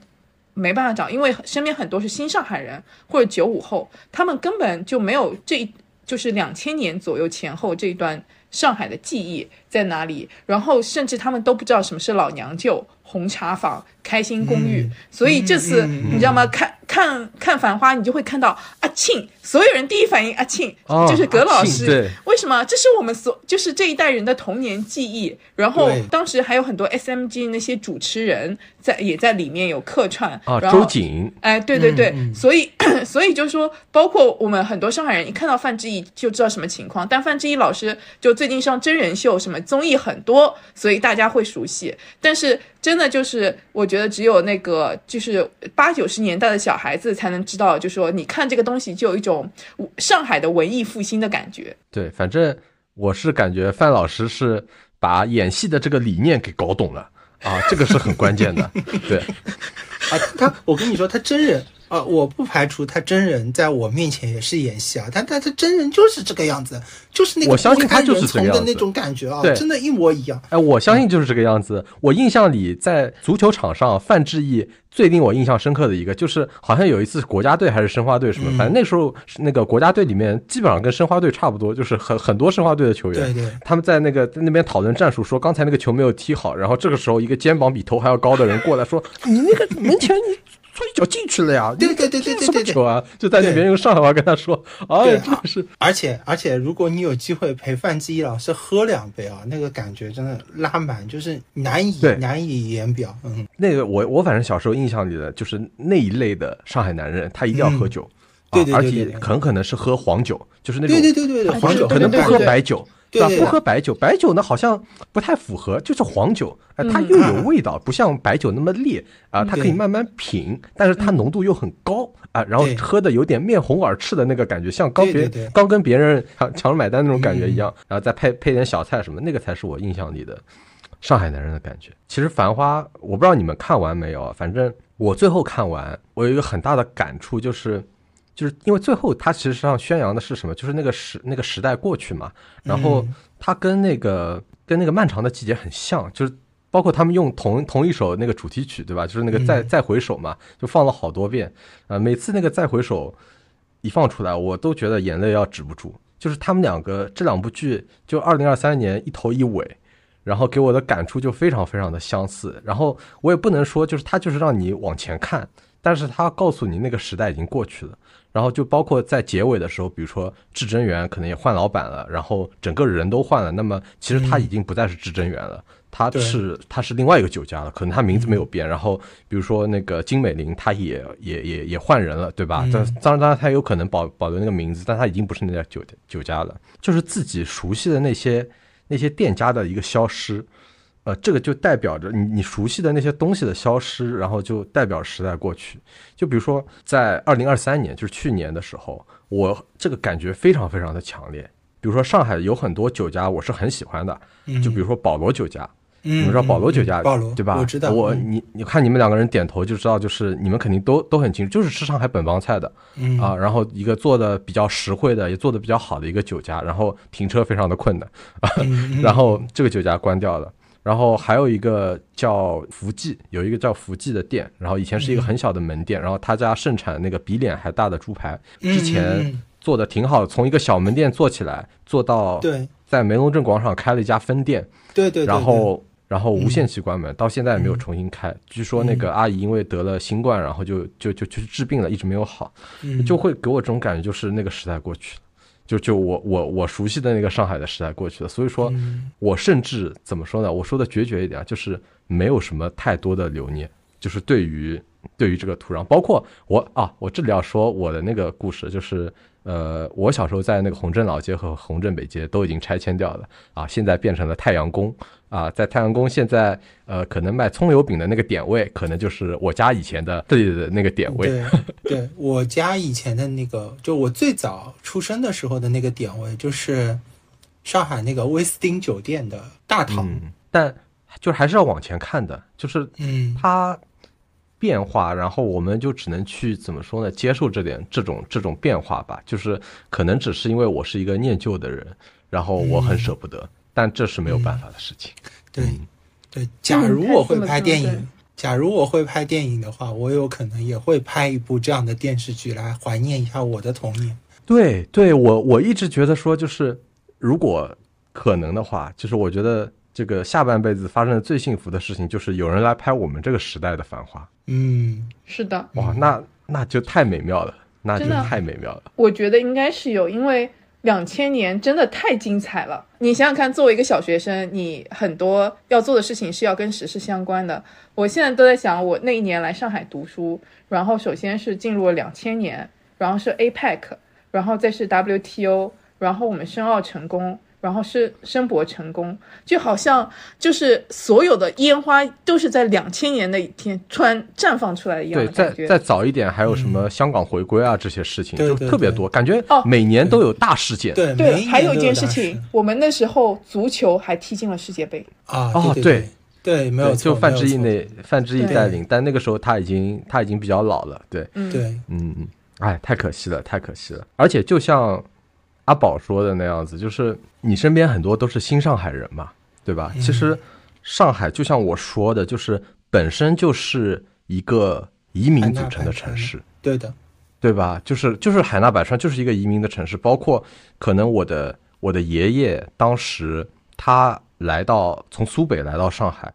没办法找，因为身边很多是新上海人或者九五后，他们根本就没有这，就是两千年左右前后这一段上海的记忆在哪里，然后甚至他们都不知道什么是老娘舅、红茶坊、开心公寓，所以这次你知道吗？看。看看《繁花》，你就会看到阿庆，所有人第一反应阿庆就是葛老师。为什么？这是我们所就是这一代人的童年记忆。然后当时还有很多 SMG 那些主持人在也在里面有客串啊，周瑾。哎，对对对，所以 所以就是说，包括我们很多上海人一看到范志毅就知道什么情况。但范志毅老师就最近上真人秀，什么综艺很多，所以大家会熟悉。但是真的就是，我觉得只有那个就是八九十年代的小。孩子才能知道，就说你看这个东西，就有一种上海的文艺复兴的感觉。对，反正我是感觉范老师是把演戏的这个理念给搞懂了啊，这个是很关键的。对，啊，他，我跟你说，他真人。啊，我不排除他真人在我面前也是演戏啊，但但他真人就是这个样子，就是那个我相信他就是这个样子的那种感觉啊，对，真的，一模一样。哎，我相信就是这个样子。我印象里，在足球场上，范志毅最令我印象深刻的一个，就是好像有一次国家队还是申花队什么，反正那时候那个国家队里面基本上跟申花队差不多，就是很很多申花队的球员，对对，他们在那个在那边讨论战术，说刚才那个球没有踢好，然后这个时候一个肩膀比头还要高的人过来说，你那个门前你。错一脚进去了呀！对对对对对对球啊！就在那边用上海话跟他说：“哎，真的是。”而且而且，如果你有机会陪范志毅老师喝两杯啊，那个感觉真的拉满，就是难以难以言表。嗯，那个我我反正小时候印象里的就是那一类的上海男人，他一定要喝酒，对对对，而且很可能是喝黄酒，就是那种对对对对黄酒，可能不喝白酒。对吧？不喝白酒，白酒呢好像不太符合，就是黄酒，哎，它又有味道，不像白酒那么烈啊，它可以慢慢品，但是它浓度又很高啊，然后喝的有点面红耳赤的那个感觉，像刚别刚跟别人抢抢着买单那种感觉一样，然后再配配点小菜什么，那个才是我印象里的上海男人的感觉。其实《繁花》，我不知道你们看完没有，反正我最后看完，我有一个很大的感触，就是。就是因为最后他其实上宣扬的是什么？就是那个时那个时代过去嘛，然后他跟那个跟那个漫长的季节很像，就是包括他们用同同一首那个主题曲，对吧？就是那个再再回首嘛，就放了好多遍啊。每次那个再回首一放出来，我都觉得眼泪要止不住。就是他们两个这两部剧，就二零二三年一头一尾，然后给我的感触就非常非常的相似。然后我也不能说就是他就是让你往前看，但是他告诉你那个时代已经过去了。然后就包括在结尾的时候，比如说至真园可能也换老板了，然后整个人都换了。那么其实他已经不再是至真园了，他是他是另外一个酒家了，可能他名字没有变。然后比如说那个金美玲，他也也也也换人了，对吧？但当然当然他有可能保保留那个名字，但他已经不是那家酒酒家了，就是自己熟悉的那些那些店家的一个消失。呃，这个就代表着你你熟悉的那些东西的消失，然后就代表时代过去。就比如说，在二零二三年，就是去年的时候，我这个感觉非常非常的强烈。比如说，上海有很多酒家，我是很喜欢的。就比如说保罗酒家，你们知道保罗酒家，保罗对吧？我知道。我你你看你们两个人点头就知道，就是你们肯定都都很清楚，就是吃上海本帮菜的啊。然后一个做的比较实惠的，也做的比较好的一个酒家，然后停车非常的困难啊。然后这个酒家关掉了。然后还有一个叫福记，有一个叫福记的店，然后以前是一个很小的门店，然后他家盛产那个比脸还大的猪排，之前做的挺好的，从一个小门店做起来，做到在梅龙镇广场开了一家分店，对对对，然后然后无限期关门，到现在也没有重新开。据说那个阿姨因为得了新冠，然后就就就去治病了，一直没有好，嗯就会给我这种感觉，就是那个时代过去了。就就我我我熟悉的那个上海的时代过去了，所以说，嗯我甚至怎么说呢？我说的决绝一点啊，就是没有什么太多的留念，就是对于对于这个土壤，包括我啊，我这里要说我的那个故事，就是呃，我小时候在那个洪镇老街和洪镇北街都已经拆迁掉了啊，现在变成了太阳宫啊，在太阳宫现在呃，可能卖葱油饼的那个点位，可能就是我家以前的这里的那个点位，对对，我家以前的那个，就我最早出生的时候的那个点位，就是上海那个威斯汀酒店的大堂。嗯，但就是还是要往前看的，就是嗯它变化，然后我们就只能去怎么说呢？接受这点这种这种变化吧。就是可能只是因为我是一个念旧的人，然后我很舍不得，但这是没有办法的事情。对嗯对，假如我会拍电影，假如我会拍电影的话，我有可能也会拍一部这样的电视剧来怀念一下我的童年。对，对我我一直觉得说，就是如果可能的话，就是我觉得这个下半辈子发生的最幸福的事情，就是有人来拍我们这个时代的繁华。嗯，是的，哇，那那就太美妙了，那就太美妙了。我觉得应该是有，因为两千年真的太精彩了。你想想看，作为一个小学生，你很多要做的事情是要跟时事相关的。我现在都在想，我那一年来上海读书，然后首先是进入了两千年，然后是 APEC，然后再是 WTO，然后我们申奥成功。然后是申博成功，就好像就是所有的烟花都是在两千年那一天突然绽放出来的一样对。再再早一点，还有什么香港回归啊这些事情，就对对对特别多，感觉哦每年都有大事件。对对，每还有一件事情，我们那时候足球还踢进了世界杯。啊，哦对对对，没有，错，就范志毅那范志毅带领，但那个时候他已经他已经比较老了，对，嗯，对，嗯嗯，哎，太可惜了，太可惜了。而且就像阿宝说的那样子，就是你身边很多都是新上海人嘛，对吧？其实上海就像我说的，就是本身就是一个移民组成的城市，对的，对吧？就是就是海纳百川，就是一个移民的城市。包括可能我的我的爷爷当时他来到从苏北来到上海，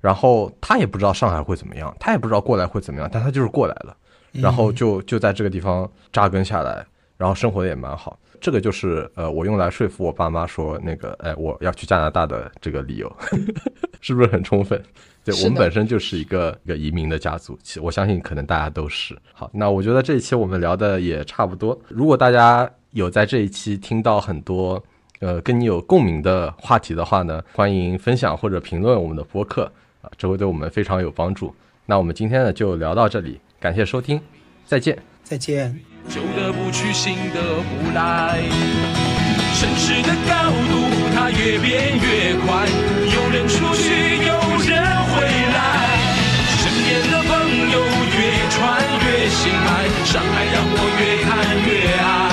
然后他也不知道上海会怎么样，他也不知道过来会怎么样，但他就是过来了，然后就就在这个地方扎根下来，然后生活的也蛮好。这个就是呃，我用来说服我爸妈说那个，哎，我要去加拿大的这个理由，是不是很充分？对我们本身就是一个一个移民的家族，其实我相信可能大家都是。好，那我觉得这一期我们聊的也差不多。如果大家有在这一期听到很多呃跟你有共鸣的话题的话呢，欢迎分享或者评论我们的播客啊，这会对我们非常有帮助。那我们今天呢就聊到这里，感谢收听，再见。再见。旧的不去，新的不来。城市的高度，它越变越快，有人出去，有人回来。身边的朋友越穿越心爱，伤害让我越看越爱。